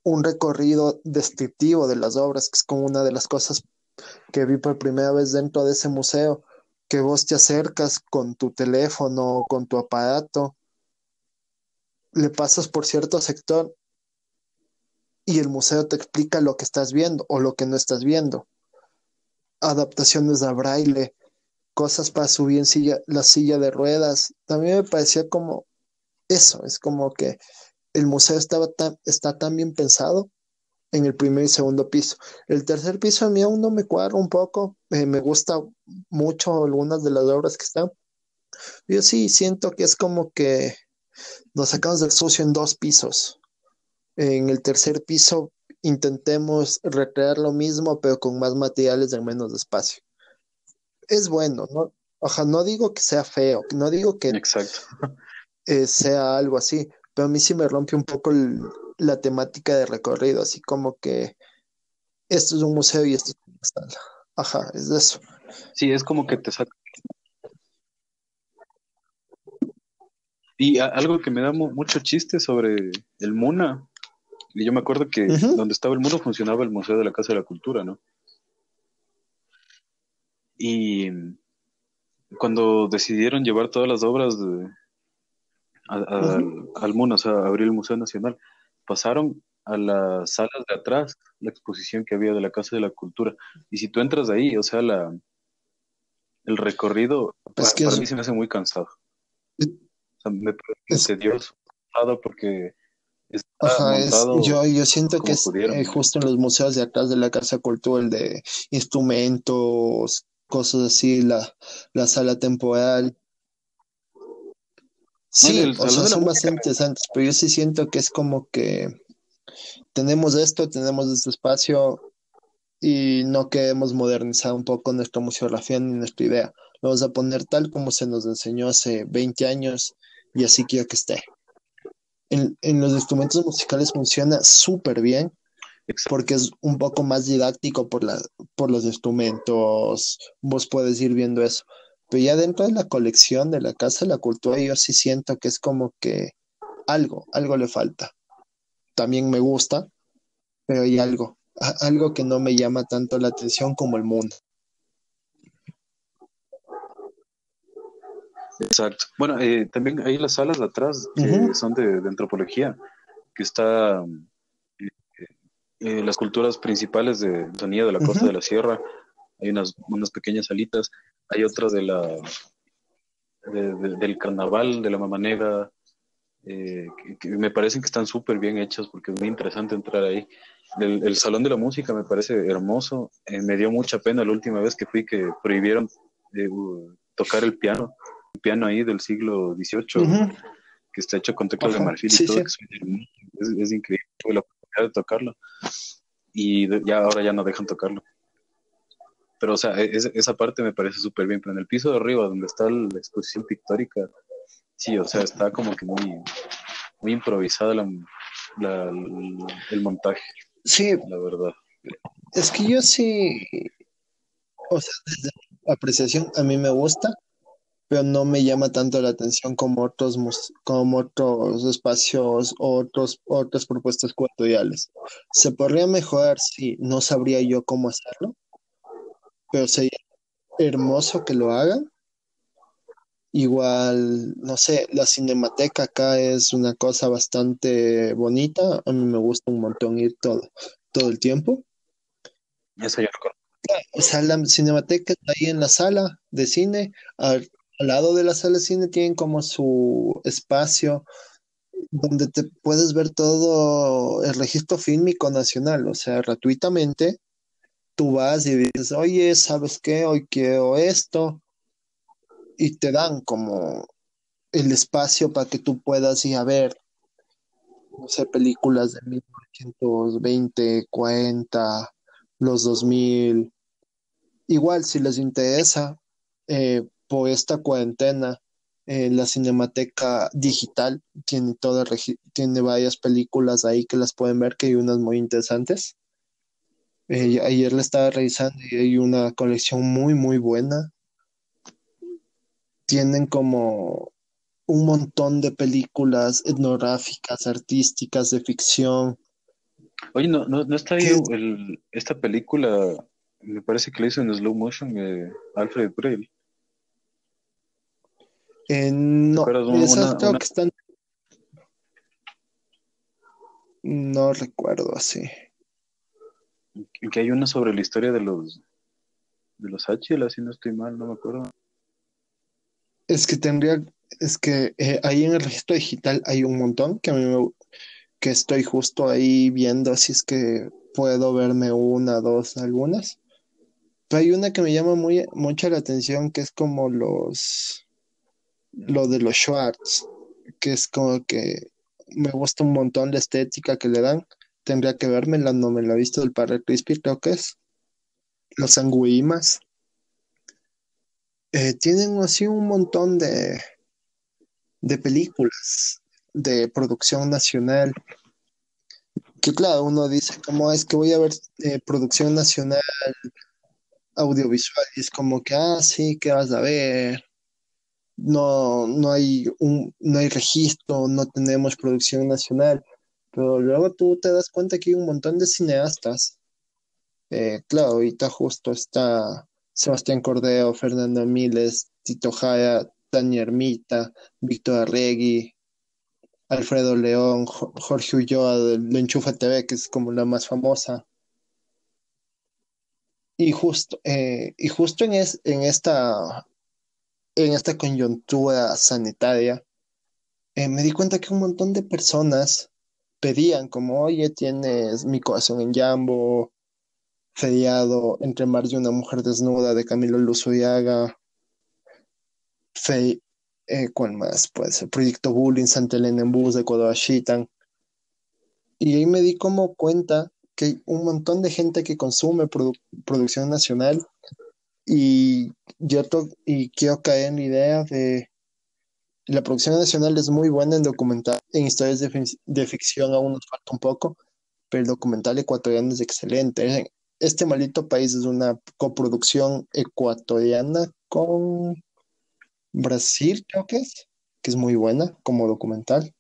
un recorrido descriptivo de las obras, que es como una de las cosas que vi por primera vez dentro de ese museo, que vos te acercas con tu teléfono o con tu aparato, le pasas por cierto sector y el museo te explica lo que estás viendo o lo que no estás viendo. Adaptaciones a braille, cosas para subir en silla, la silla de ruedas. También me parecía como eso, es como que el museo estaba tan, está tan bien pensado en el primer y segundo piso. El tercer piso a mí aún no me cuadra un poco, eh, me gusta mucho algunas de las obras que están. Yo sí siento que es como que nos sacamos del sucio en dos pisos en el tercer piso intentemos recrear lo mismo, pero con más materiales en menos espacio. Es bueno, ¿no? Ojalá no digo que sea feo, no digo que Exacto. Eh, sea algo así, pero a mí sí me rompe un poco la temática de recorrido, así como que esto es un museo y esto es una sala. Ajá, es de eso. Sí, es como que te saca Y algo que me da mucho chiste sobre el MUNA, y yo me acuerdo que donde estaba el MUNA funcionaba el Museo de la Casa de la Cultura, ¿no? Y cuando decidieron llevar todas las obras al, MUNA, o sea, abrir el Museo Nacional, pasaron a las salas de atrás, la exposición que había de la Casa de la Cultura. Y si tú entras ahí, o sea, la, el recorrido pues para, mí se me hace muy cansado. O sea, me parece tedioso porque Ajá, yo, yo siento que es eh, justo en los museos de atrás de la Casa Cultura, el de instrumentos, cosas así, la, la sala temporal. Sí, o sea, son bastante interesantes, pero yo sí siento que es como que tenemos esto, tenemos este espacio y no queremos modernizar un poco nuestra museografía ni nuestra idea. Lo vamos a poner tal como se nos enseñó hace 20 años y así quiero que esté. En, en los instrumentos musicales funciona súper bien porque es un poco más didáctico por, la, por los instrumentos, vos puedes ir viendo eso. Pero ya dentro de la colección de la Casa de la Cultura yo sí siento que es como que algo, algo le falta. También me gusta, pero hay algo, algo que no me llama tanto la atención como el mundo. Exacto. Bueno, eh, también hay las salas de atrás que son de, de, antropología, que está eh, las culturas principales de Tanzania, de la costa de la sierra. Hay unas, unas pequeñas salitas, hay otras de la del carnaval, de la mamanera, eh, que, me parecen que están súper bien hechas porque es muy interesante entrar ahí. El, Salón de la Música me parece hermoso. Eh, me dio mucha pena la última vez que fui que prohibieron tocar el piano, el piano ahí del siglo XVIII, que está hecho con teclas de marfil y todo. Es, es, increíble de tocarlo. Y ya ahora ya no dejan tocarlo. Pero, o sea, e-, esa parte me parece súper bien. Pero en el piso de arriba, donde está la exposición pictórica, sí, o sea, está como que muy, muy improvisada la, el montaje. Sí. La verdad. Es que yo sí, o sea, desde apreciación a mí me gusta, pero no me llama tanto la atención como otros, como otros espacios o otros, otras propuestas culturales. Se podría mejorar, sí, no sabría yo cómo hacerlo, pero sería hermoso que lo hagan. Igual, no sé, la cinemateca acá es una cosa bastante bonita. A mí me gusta un montón ir todo, todo el tiempo. Eso ya O sea, la cinemateca está ahí en la sala de cine, al lado de la sala de cine tienen como su espacio donde te puedes ver todo el registro fílmico nacional, o sea, gratuitamente. Tú vas y dices, oye, ¿sabes qué? Hoy quiero esto. Y te dan como el espacio para que tú puedas ir a ver, no sé, películas de 1920, 40, los 2000. Igual, si les interesa, eh, por esta cuarentena, eh, la Cinemateca Digital tiene, toda, tiene varias películas ahí que las pueden ver, que hay unas muy interesantes. Eh, ayer le estaba revisando y hay una colección muy, muy buena. Tienen como un montón de películas etnográficas, artísticas, de ficción. Oye, ¿no, no, está ahí esta película? Me parece que la hizo en slow motion eh, Alfred Braille. Eh, no, esas creo que están. No recuerdo así. Que hay una sobre la historia de los de los H, si no estoy mal, no me acuerdo. Es que tendría, es que eh, ahí en el registro digital hay un montón que a mí me, que estoy justo ahí viendo si es que puedo verme una, dos, algunas. Pero hay una que me llama muy, mucho la atención que es como los lo de los Schwartz, que es como que me gusta un montón la estética que le dan. Tendría que verme, la, no me la he visto del Padre Crispy, creo que es. Los Anguimas. Eh, tienen así un montón de, de películas de producción nacional. Que claro, uno dice, como es que voy a ver eh, producción nacional audiovisual? Y es como que, ah, sí, ¿qué vas a ver? No, no, hay un, no hay registro, no tenemos producción nacional, pero luego tú te das cuenta que hay un montón de cineastas. Eh, claro, ahorita justo está Sebastián Cordero, Fernando Miles, Tito Jaya, Tania Ermita, Víctor Arregui, Alfredo León, Jorge Ulloa de Enchufa TV, que es como la más famosa. Y justo, eh, y justo en, en, esta, en esta coyuntura sanitaria, eh, me di cuenta que un montón de personas pedían como, oye, tienes mi corazón en Jambo, feriado entre mar y una mujer desnuda de Camilo Luzuriaga, fe, eh, ¿cuál más? Pues el proyecto Bullying, Santa Elena en Bus de Codoashitan. Y ahí me di como cuenta que hay un montón de gente que consume producción nacional y yo y quiero caer en la idea de la producción nacional es muy buena en documental, en historias de, ficción aún nos falta un poco, pero el documental ecuatoriano es excelente. Este maldito país es una coproducción ecuatoriana con Brasil, creo que es, que es muy buena como documental.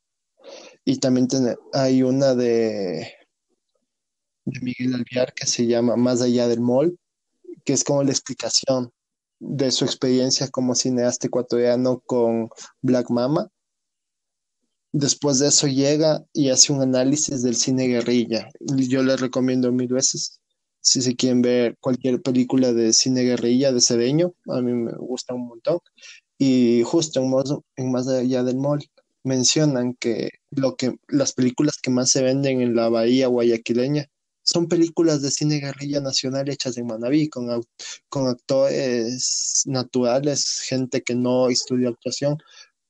Y también hay una de, de Miguel Alviar que se llama Más allá del mall, que es como la explicación de su experiencia como cineasta ecuatoriano con Black Mama. Después de eso llega y hace un análisis del cine guerrilla. Yo les recomiendo mil veces, si se quieren ver cualquier película de cine guerrilla de Cedeño, a mí me gusta un montón. Y justo en Más, en más allá del mall mencionan que, lo que las películas que más se venden en la bahía guayaquileña son películas de cine guerrilla nacional hechas en Manaví, con, con actores naturales, gente que no estudia actuación,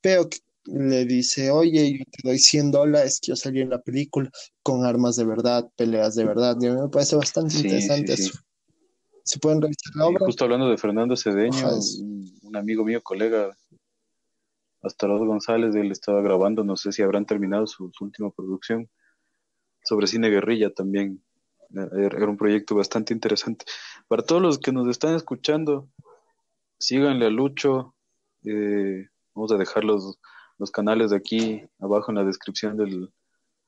pero que le dice, oye, yo te doy 100 dólares, quiero salir en la película con armas de verdad, peleas de verdad. Y a mí me parece bastante interesante eso. Si pueden revisar la obra. Justo hablando de Fernando Cedeño, un amigo mío, colega, Astaroth González, él estaba grabando, no sé si habrán terminado su última producción, sobre cine guerrilla también. Era un proyecto bastante interesante. Para todos los que nos están escuchando, síganle a Lucho. Eh, vamos a dejar los, los, canales de aquí abajo en la descripción del,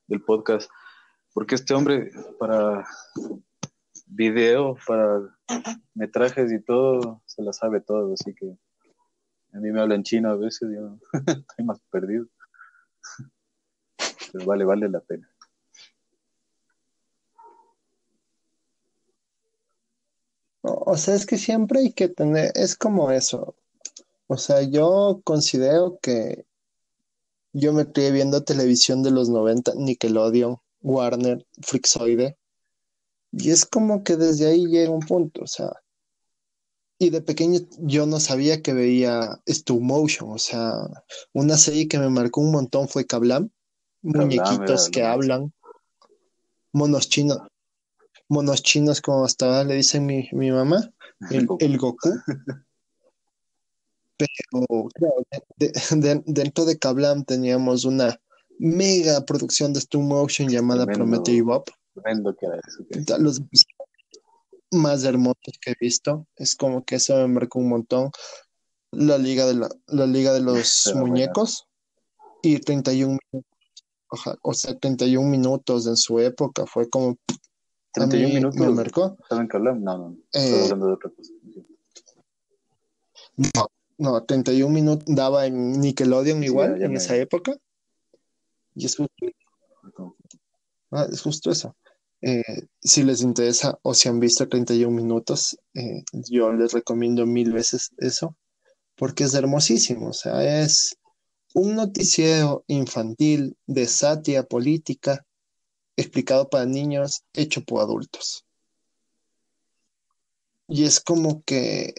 del podcast. Porque este hombre, para video, para metrajes y todo, se la sabe todo. Así que a mí me hablan chino a veces, yo estoy más perdido. Pero vale, vale la pena. O sea, es que siempre hay que tener, es como eso. O sea, yo considero que yo me crié viendo televisión de los 90, Nickelodeon, Warner, Flixoide, y es como que desde ahí llega un punto, o sea, y de pequeño yo no sabía que veía stop motion, o sea, una serie que me marcó un montón fue Kablam, muñequitos que hablan, monos chinos, monos chinos, como hasta ahora le dicen mi, mi mamá, el, el Goku. Pero dentro de Kablam teníamos una mega producción de stop motion llamada Prometeo Bob. que era eso. Los más hermosos que he visto. Es como que eso me marcó un montón. La liga de, la, liga de los muñecos y 31 o sea, 31 minutos en su época fue como 31 minutos. ¿Me marcó? ¿Saben qué? No, no, estoy eh, hablando de otra cosa. No, no, 31 minutos daba en Nickelodeon igual en esa época. Y es justo, ah, es justo eso. Eh, si les interesa o si han visto 31 minutos, eh, yo les recomiendo mil veces eso, porque es hermosísimo. O sea, es un noticiero infantil de sátira política explicado para niños, hecho por adultos. Y es como que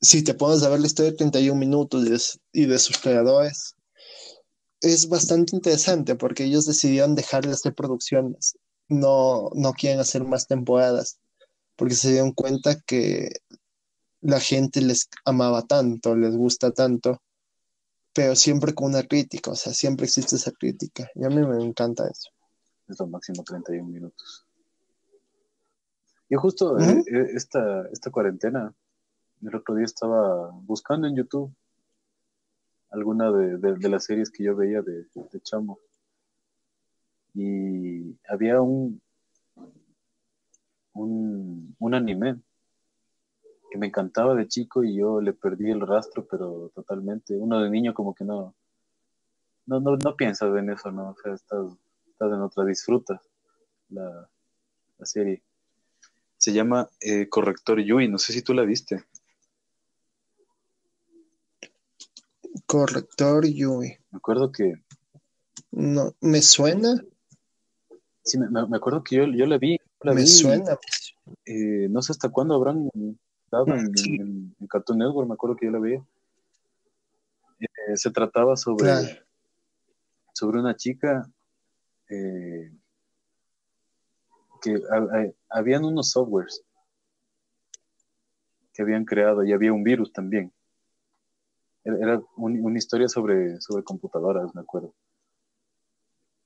si te pones a ver la historia de 31 minutos y de, sus creadores, es bastante interesante porque ellos decidieron dejar de hacer producciones. No, no quieren hacer más temporadas porque se dieron cuenta que la gente les amaba tanto, les gusta tanto, pero siempre con una crítica, o sea, siempre existe esa crítica. Y a mí me encanta eso es lo máximo 31 minutos. Yo justo eh, eh, esta, esta cuarentena, el otro día estaba buscando en YouTube alguna de, las series que yo veía de, de Chamo. Y había un, un, un anime que me encantaba de chico y yo le perdí el rastro, pero totalmente. Uno de niño como que no, no, no, no piensas en eso, ¿no? O sea, estás, estás en otra, disfrutas la, la serie. Se llama eh, Corrector Yui, no sé si tú la viste. Corrector Yui. Me acuerdo que... No, ¿me suena? Sí, me, me acuerdo que yo, yo la vi. me suena. Eh, no sé hasta cuándo habrán dado en, en, Cartoon Network, me acuerdo que yo la vi. Eh, se trataba sobre, sobre una chica eh, que habían unos softwares que habían creado y había un virus también. Era, una historia sobre, sobre computadoras, me acuerdo.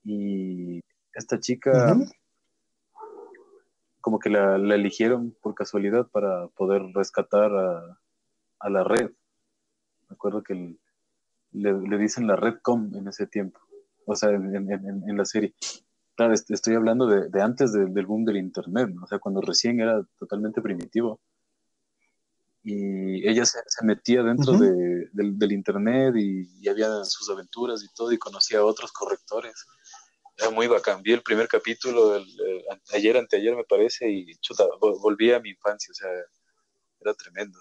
Y esta chica, como que la, eligieron por casualidad para poder rescatar a, la red. Me acuerdo que le, dicen la red com en ese tiempo, o sea, en, la serie. Claro, estoy hablando de, antes del boom del Internet, o sea, cuando recién era totalmente primitivo. Y ella se, metía dentro del, Internet y, y, había sus aventuras y todo, y conocía a otros correctores era muy bacán. Vi el primer capítulo ayer, anteayer me parece, y chuta, volví a mi infancia, o sea, era tremendo.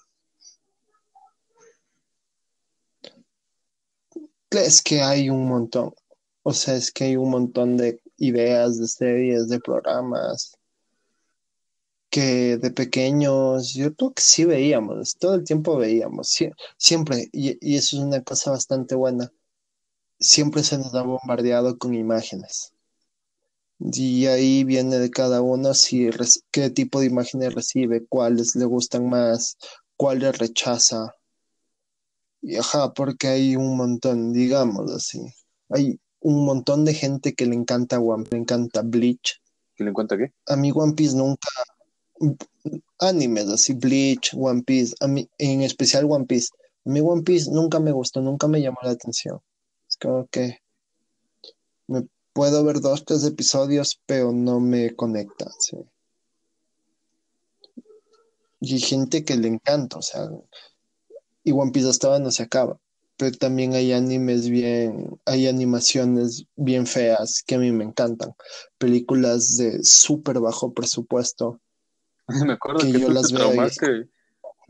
Es que hay un montón, o sea, es que hay un montón de ideas, de series, de programas que de pequeños, yo creo que sí veíamos, todo el tiempo veíamos, siempre, y, eso es una cosa bastante buena siempre se nos ha bombardeado con imágenes. Y ahí viene de cada uno si qué tipo de imágenes recibe, cuáles le gustan más, cuáles rechaza. Y ajá, porque hay un montón, digamos así. Hay un montón de gente que le encanta One le encanta Bleach. ¿Que le encanta qué? A mí One Piece nunca animes así, Bleach, One Piece, a mí, en especial One Piece. A mí One Piece nunca me gustó, nunca me llamó la atención. Es como que me puedo ver dos, tres episodios, pero no me conecta. Y hay gente que le encanta, o sea, y One Piece hasta no se acaba. Pero también hay animes bien, hay animaciones bien feas que a mí me encantan. Películas de súper bajo presupuesto. me acuerdo que, yo las veo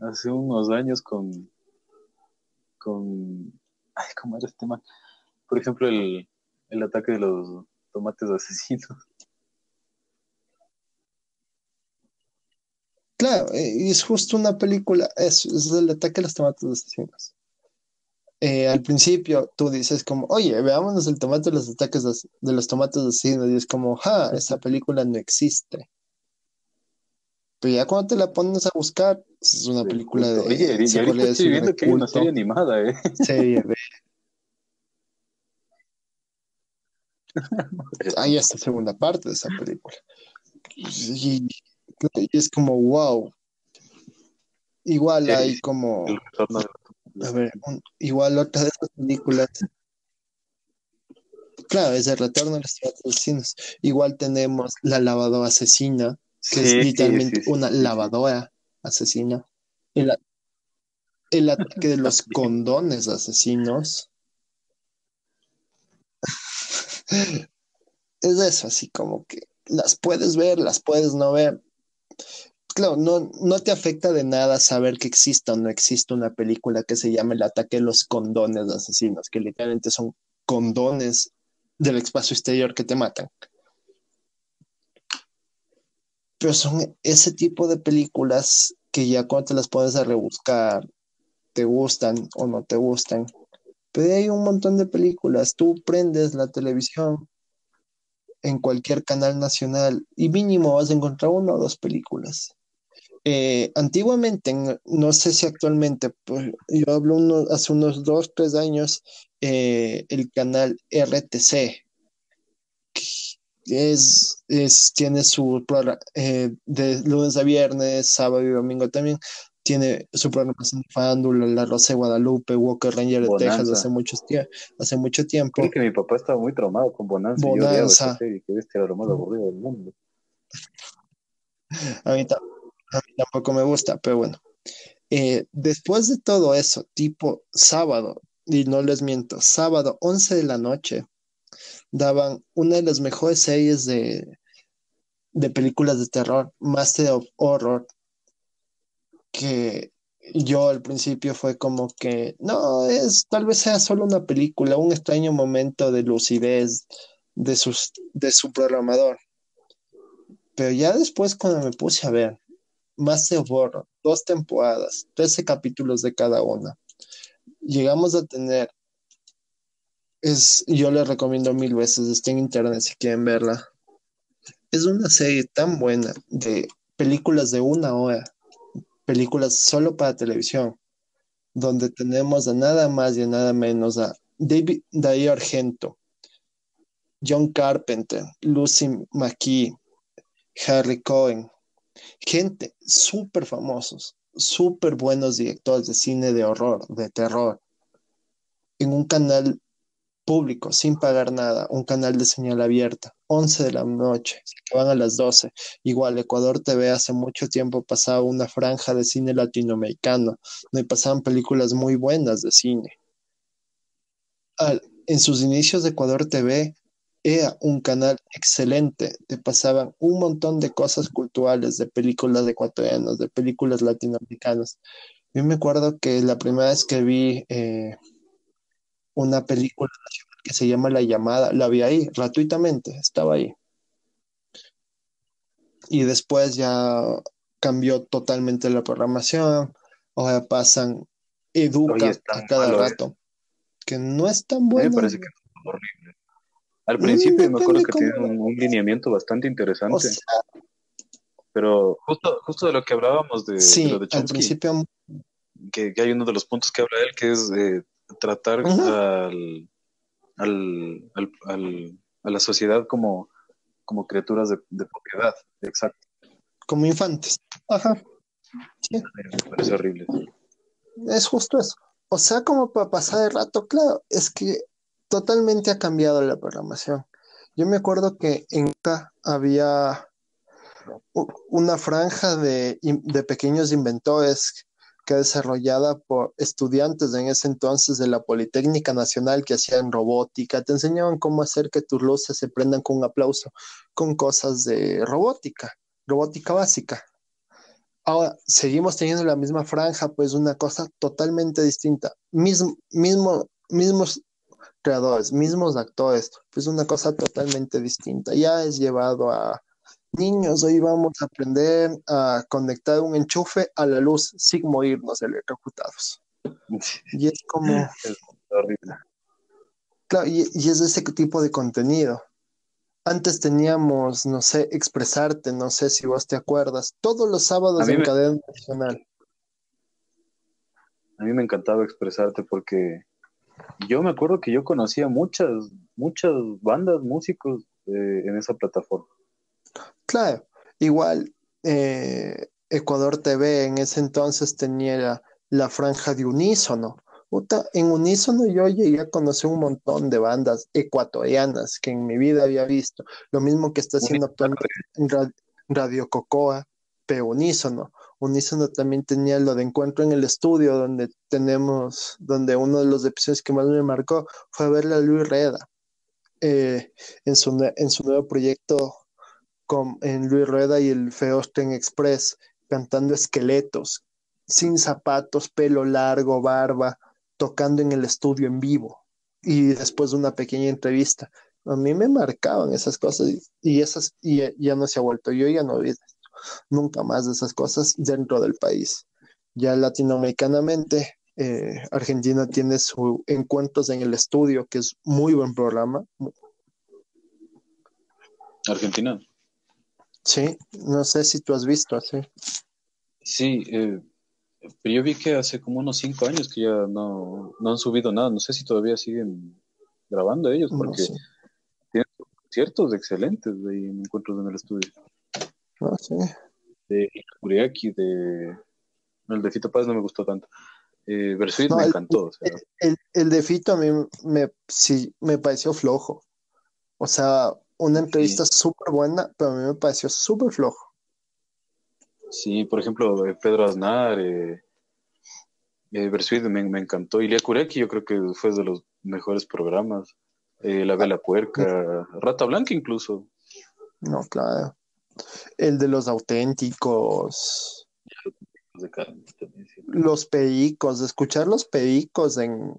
hace unos años con, con, ay, ¿cómo era este tema? Por ejemplo, el, el ataque de los tomates asesinos. Claro, eh, es justo una película, es, es el ataque de los tomates asesinos. Eh, al principio tú dices como, oye, veámonos el tomate de los ataques de, los tomates asesinos, y es como, ja, esa película no existe. Pero ya cuando te la pones a buscar, es una película de... Oye, y ahorita estoy viendo que hay una serie animada, ¿eh? Serie B. Hay esta segunda parte de esa película. Y, es como, wow. Igual hay como. A ver, igual otra de esas películas. Claro, es el retorno de los asesinos. Igual tenemos La lavadora asesina, que es literalmente una lavadora asesina. El, el ataque de los condones asesinos. es eso, así como que las puedes ver, las puedes no ver. Claro, no, no te afecta de nada saber que exista o no existe una película que se llame El ataque de los condones de asesinos, que literalmente son condones del espacio exterior que te matan. Pero son ese tipo de películas que ya cuando te las pones a rebuscar, te gustan o no te gustan, pero hay un montón de películas. Tú prendes la televisión en cualquier canal nacional y mínimo vas a encontrar una o dos películas. Eh, antiguamente, no sé si actualmente, pues, yo hablo hace unos dos, tres años, eh, el canal RTC, es, tiene su programa eh, de lunes a viernes, sábado y domingo también, tiene su programación de Fándula, La Rosa de Guadalupe, Walker Ranger de Texas hace, muchos hace mucho tiempo. Creo que mi papá estaba muy traumado con Bonanza. Bonanza. Y yo que este era lo más aburrido del mundo. A mí, tampoco me gusta, pero bueno. Eh, después de todo eso, tipo sábado, y no les miento, sábado 11 de la noche, daban una de las mejores series de, de películas de terror, Master of Horror, que yo al principio fue como que, no, es tal vez sea solo una película, un extraño momento de lucidez de, sus, de su programador. Pero ya después cuando me puse a ver Master of Horror, dos temporadas, 13 capítulos de cada una, llegamos a tener, es, yo les recomiendo mil veces, está en internet si quieren verla. Es una serie tan buena de películas de una hora, películas solo para televisión, donde tenemos a nada más y a nada menos a David Darío Argento, John Carpenter, Lucy McKee, Harry Cohen, gente súper famosos, súper buenos directores de cine de horror, de terror, en un canal público, sin pagar nada, un canal de señal abierta, 11 de la noche, van a las 12. Igual, Ecuador TV hace mucho tiempo pasaba una franja de cine latinoamericano, donde pasaban películas muy buenas de cine. en sus inicios Ecuador TV era un canal excelente, te pasaban un montón de cosas culturales, de películas ecuatorianas, de películas latinoamericanas. Yo me acuerdo que la primera vez que vi eh, una película que se llama La Llamada, la vi ahí gratuitamente, estaba ahí. Y después ya cambió totalmente la programación, ahora pasan Educa a cada ¿eh? rato, que no es tan bueno. Me parece que es horrible. Al principio me acuerdo que tiene un, lineamiento bastante interesante. pero justo, justo de lo que hablábamos de, lo de Chomsky, al principio... Que, hay uno de los puntos que habla él, que es eh, tratar al, al, al, a la sociedad como, como criaturas de, propiedad, exacto. Como infantes. Ajá. Me parece horrible. Es justo eso. O sea, como para pasar el rato, claro, es que totalmente ha cambiado la programación. Yo me acuerdo que en acá había una franja de, de pequeños inventores que desarrollada por estudiantes en ese entonces de la Politécnica Nacional que hacían robótica, te enseñaban cómo hacer que tus luces se prendan con un aplauso, con cosas de robótica, robótica básica. Ahora, seguimos teniendo la misma franja, pues una cosa totalmente distinta. mismo, mismos creadores, mismos actores, pues una cosa totalmente distinta. Ya es llevado a Niños, hoy vamos a aprender a conectar un enchufe a la luz sin morirnos electrocutados. Y es como... Es horrible. Claro, y, es ese tipo de contenido. Antes teníamos, no sé, expresarte, no sé si vos te acuerdas, todos los sábados en cadena nacional. A mí me encantaba expresarte porque yo me acuerdo que yo conocía muchas, muchas bandas, músicos eh, en esa plataforma. Claro, igual eh, Ecuador TV en ese entonces tenía la, franja de unísono. en unísono yo llegué a conocer un montón de bandas ecuatorianas que en mi vida había visto. Lo mismo que está haciendo actualmente en Radio, Cocoa, pero unísono. Unísono también tenía lo de encuentro en el estudio, donde tenemos, donde uno de los episodios que más me marcó fue verle a Luis Reda eh, en, su, en su nuevo proyecto en Luis Rueda y el Feosten Express cantando esqueletos, sin zapatos, pelo largo, barba, tocando en el estudio en vivo y después de una pequeña entrevista. A mí me marcaban esas cosas y, esas y ya no se ha vuelto. Yo ya no vi nunca más de esas cosas dentro del país. Ya latinoamericanamente, eh, Argentina tiene sus encuentros en el estudio, que es muy buen programa. Argentina. Sí, no sé si tú has visto así. Sí, eh, pero yo vi que hace como unos cinco años que ya no, han subido nada. No sé si todavía siguen grabando ellos, porque tienen conciertos excelentes de encuentros en el estudio. Ah, sí. De Uriaki, de El de Fito Paz no me gustó tanto. Eh, Versuit me encantó. El, el, de Fito a mí me, sí, me pareció flojo. O sea, una entrevista súper buena, pero a mí me pareció súper flojo. Sí, por ejemplo, eh, Pedro Aznar, eh, eh Versuit me, me, encantó. Ilia Kureki yo creo que fue de los mejores programas. Eh, la Vela Puerca, Rata Blanca incluso. No, claro. El de los auténticos. Los pericos, escuchar los pericos en,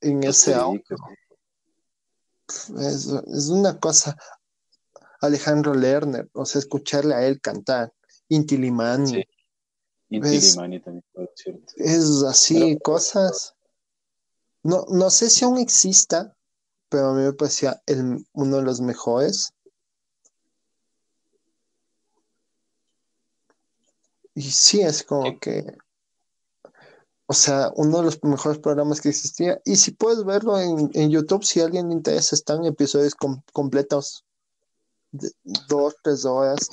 en ese audio. Es, es, una cosa. Alejandro Lerner, o sea, escucharle a él cantar. Intilimani. Intilimani también, Es así, cosas. No, no sé si aún exista, pero a mí me parecía el, uno de los mejores. Y sí, es como que, o sea, uno de los mejores programas que existía. Y si puedes verlo en, YouTube, si a alguien le interesa, están episodios completos, de dos, tres horas.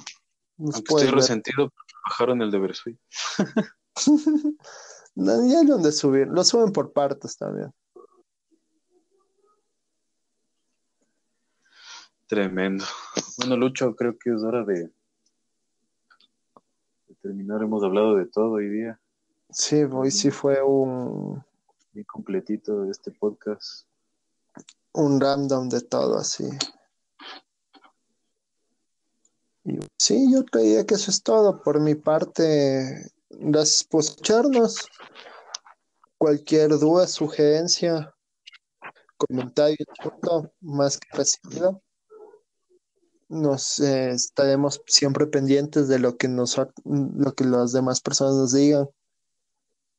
estoy resentido, bajaron el de Versuit. no, ya donde subir, lo suben por partes también. Tremendo. Bueno, Lucho, creo que es hora de, terminar. Hemos hablado de todo hoy día. Sí, hoy sí fue un... Muy completito de este podcast. Un random de todo, así. sí, yo creía que eso es todo. Por mi parte, gracias por escucharnos. Cualquier duda, sugerencia, comentario, más que recibido nos eh, estaremos siempre pendientes de lo que nos lo que las demás personas nos digan.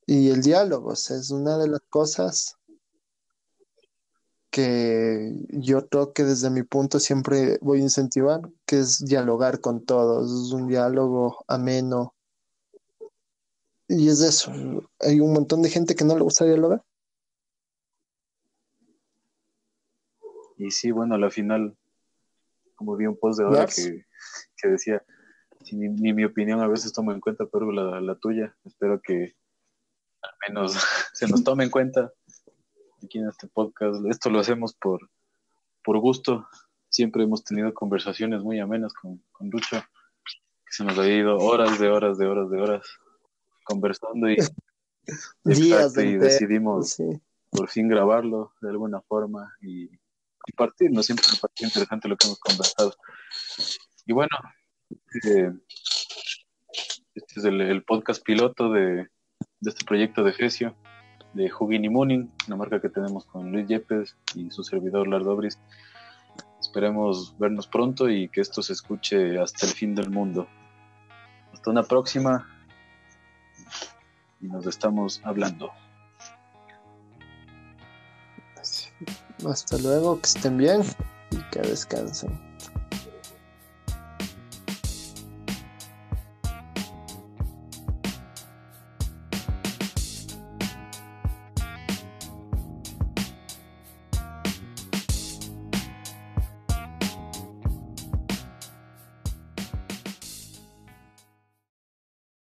Y el diálogo es una de las cosas que yo creo que desde mi punto siempre voy a incentivar que es dialogar con todos es un diálogo ameno. Y es eso hay un montón de gente que no le gusta dialogar. Y sí bueno a la final como vi un post de ahora que, decía, ni, mi opinión a veces toma en cuenta, pero la, tuya, espero que al menos se nos tome en cuenta aquí en este podcast. Esto lo hacemos por, por gusto. Siempre hemos tenido conversaciones muy amenas con, con Lucho, que se nos ha ido horas de horas de horas de horas conversando y, Días y decidimos por fin grabarlo de alguna forma y compartir, ¿no? Siempre me parece interesante lo que hemos conversado. Y bueno, eh, este es el, podcast piloto de, este proyecto de Gesio, de Hugin y Mooning, una marca que tenemos con Luis Yepes y su servidor Lardobris. Esperemos vernos pronto y que esto se escuche hasta el fin del mundo. Hasta una próxima y nos estamos hablando. Hasta luego, que estén bien y que descansen.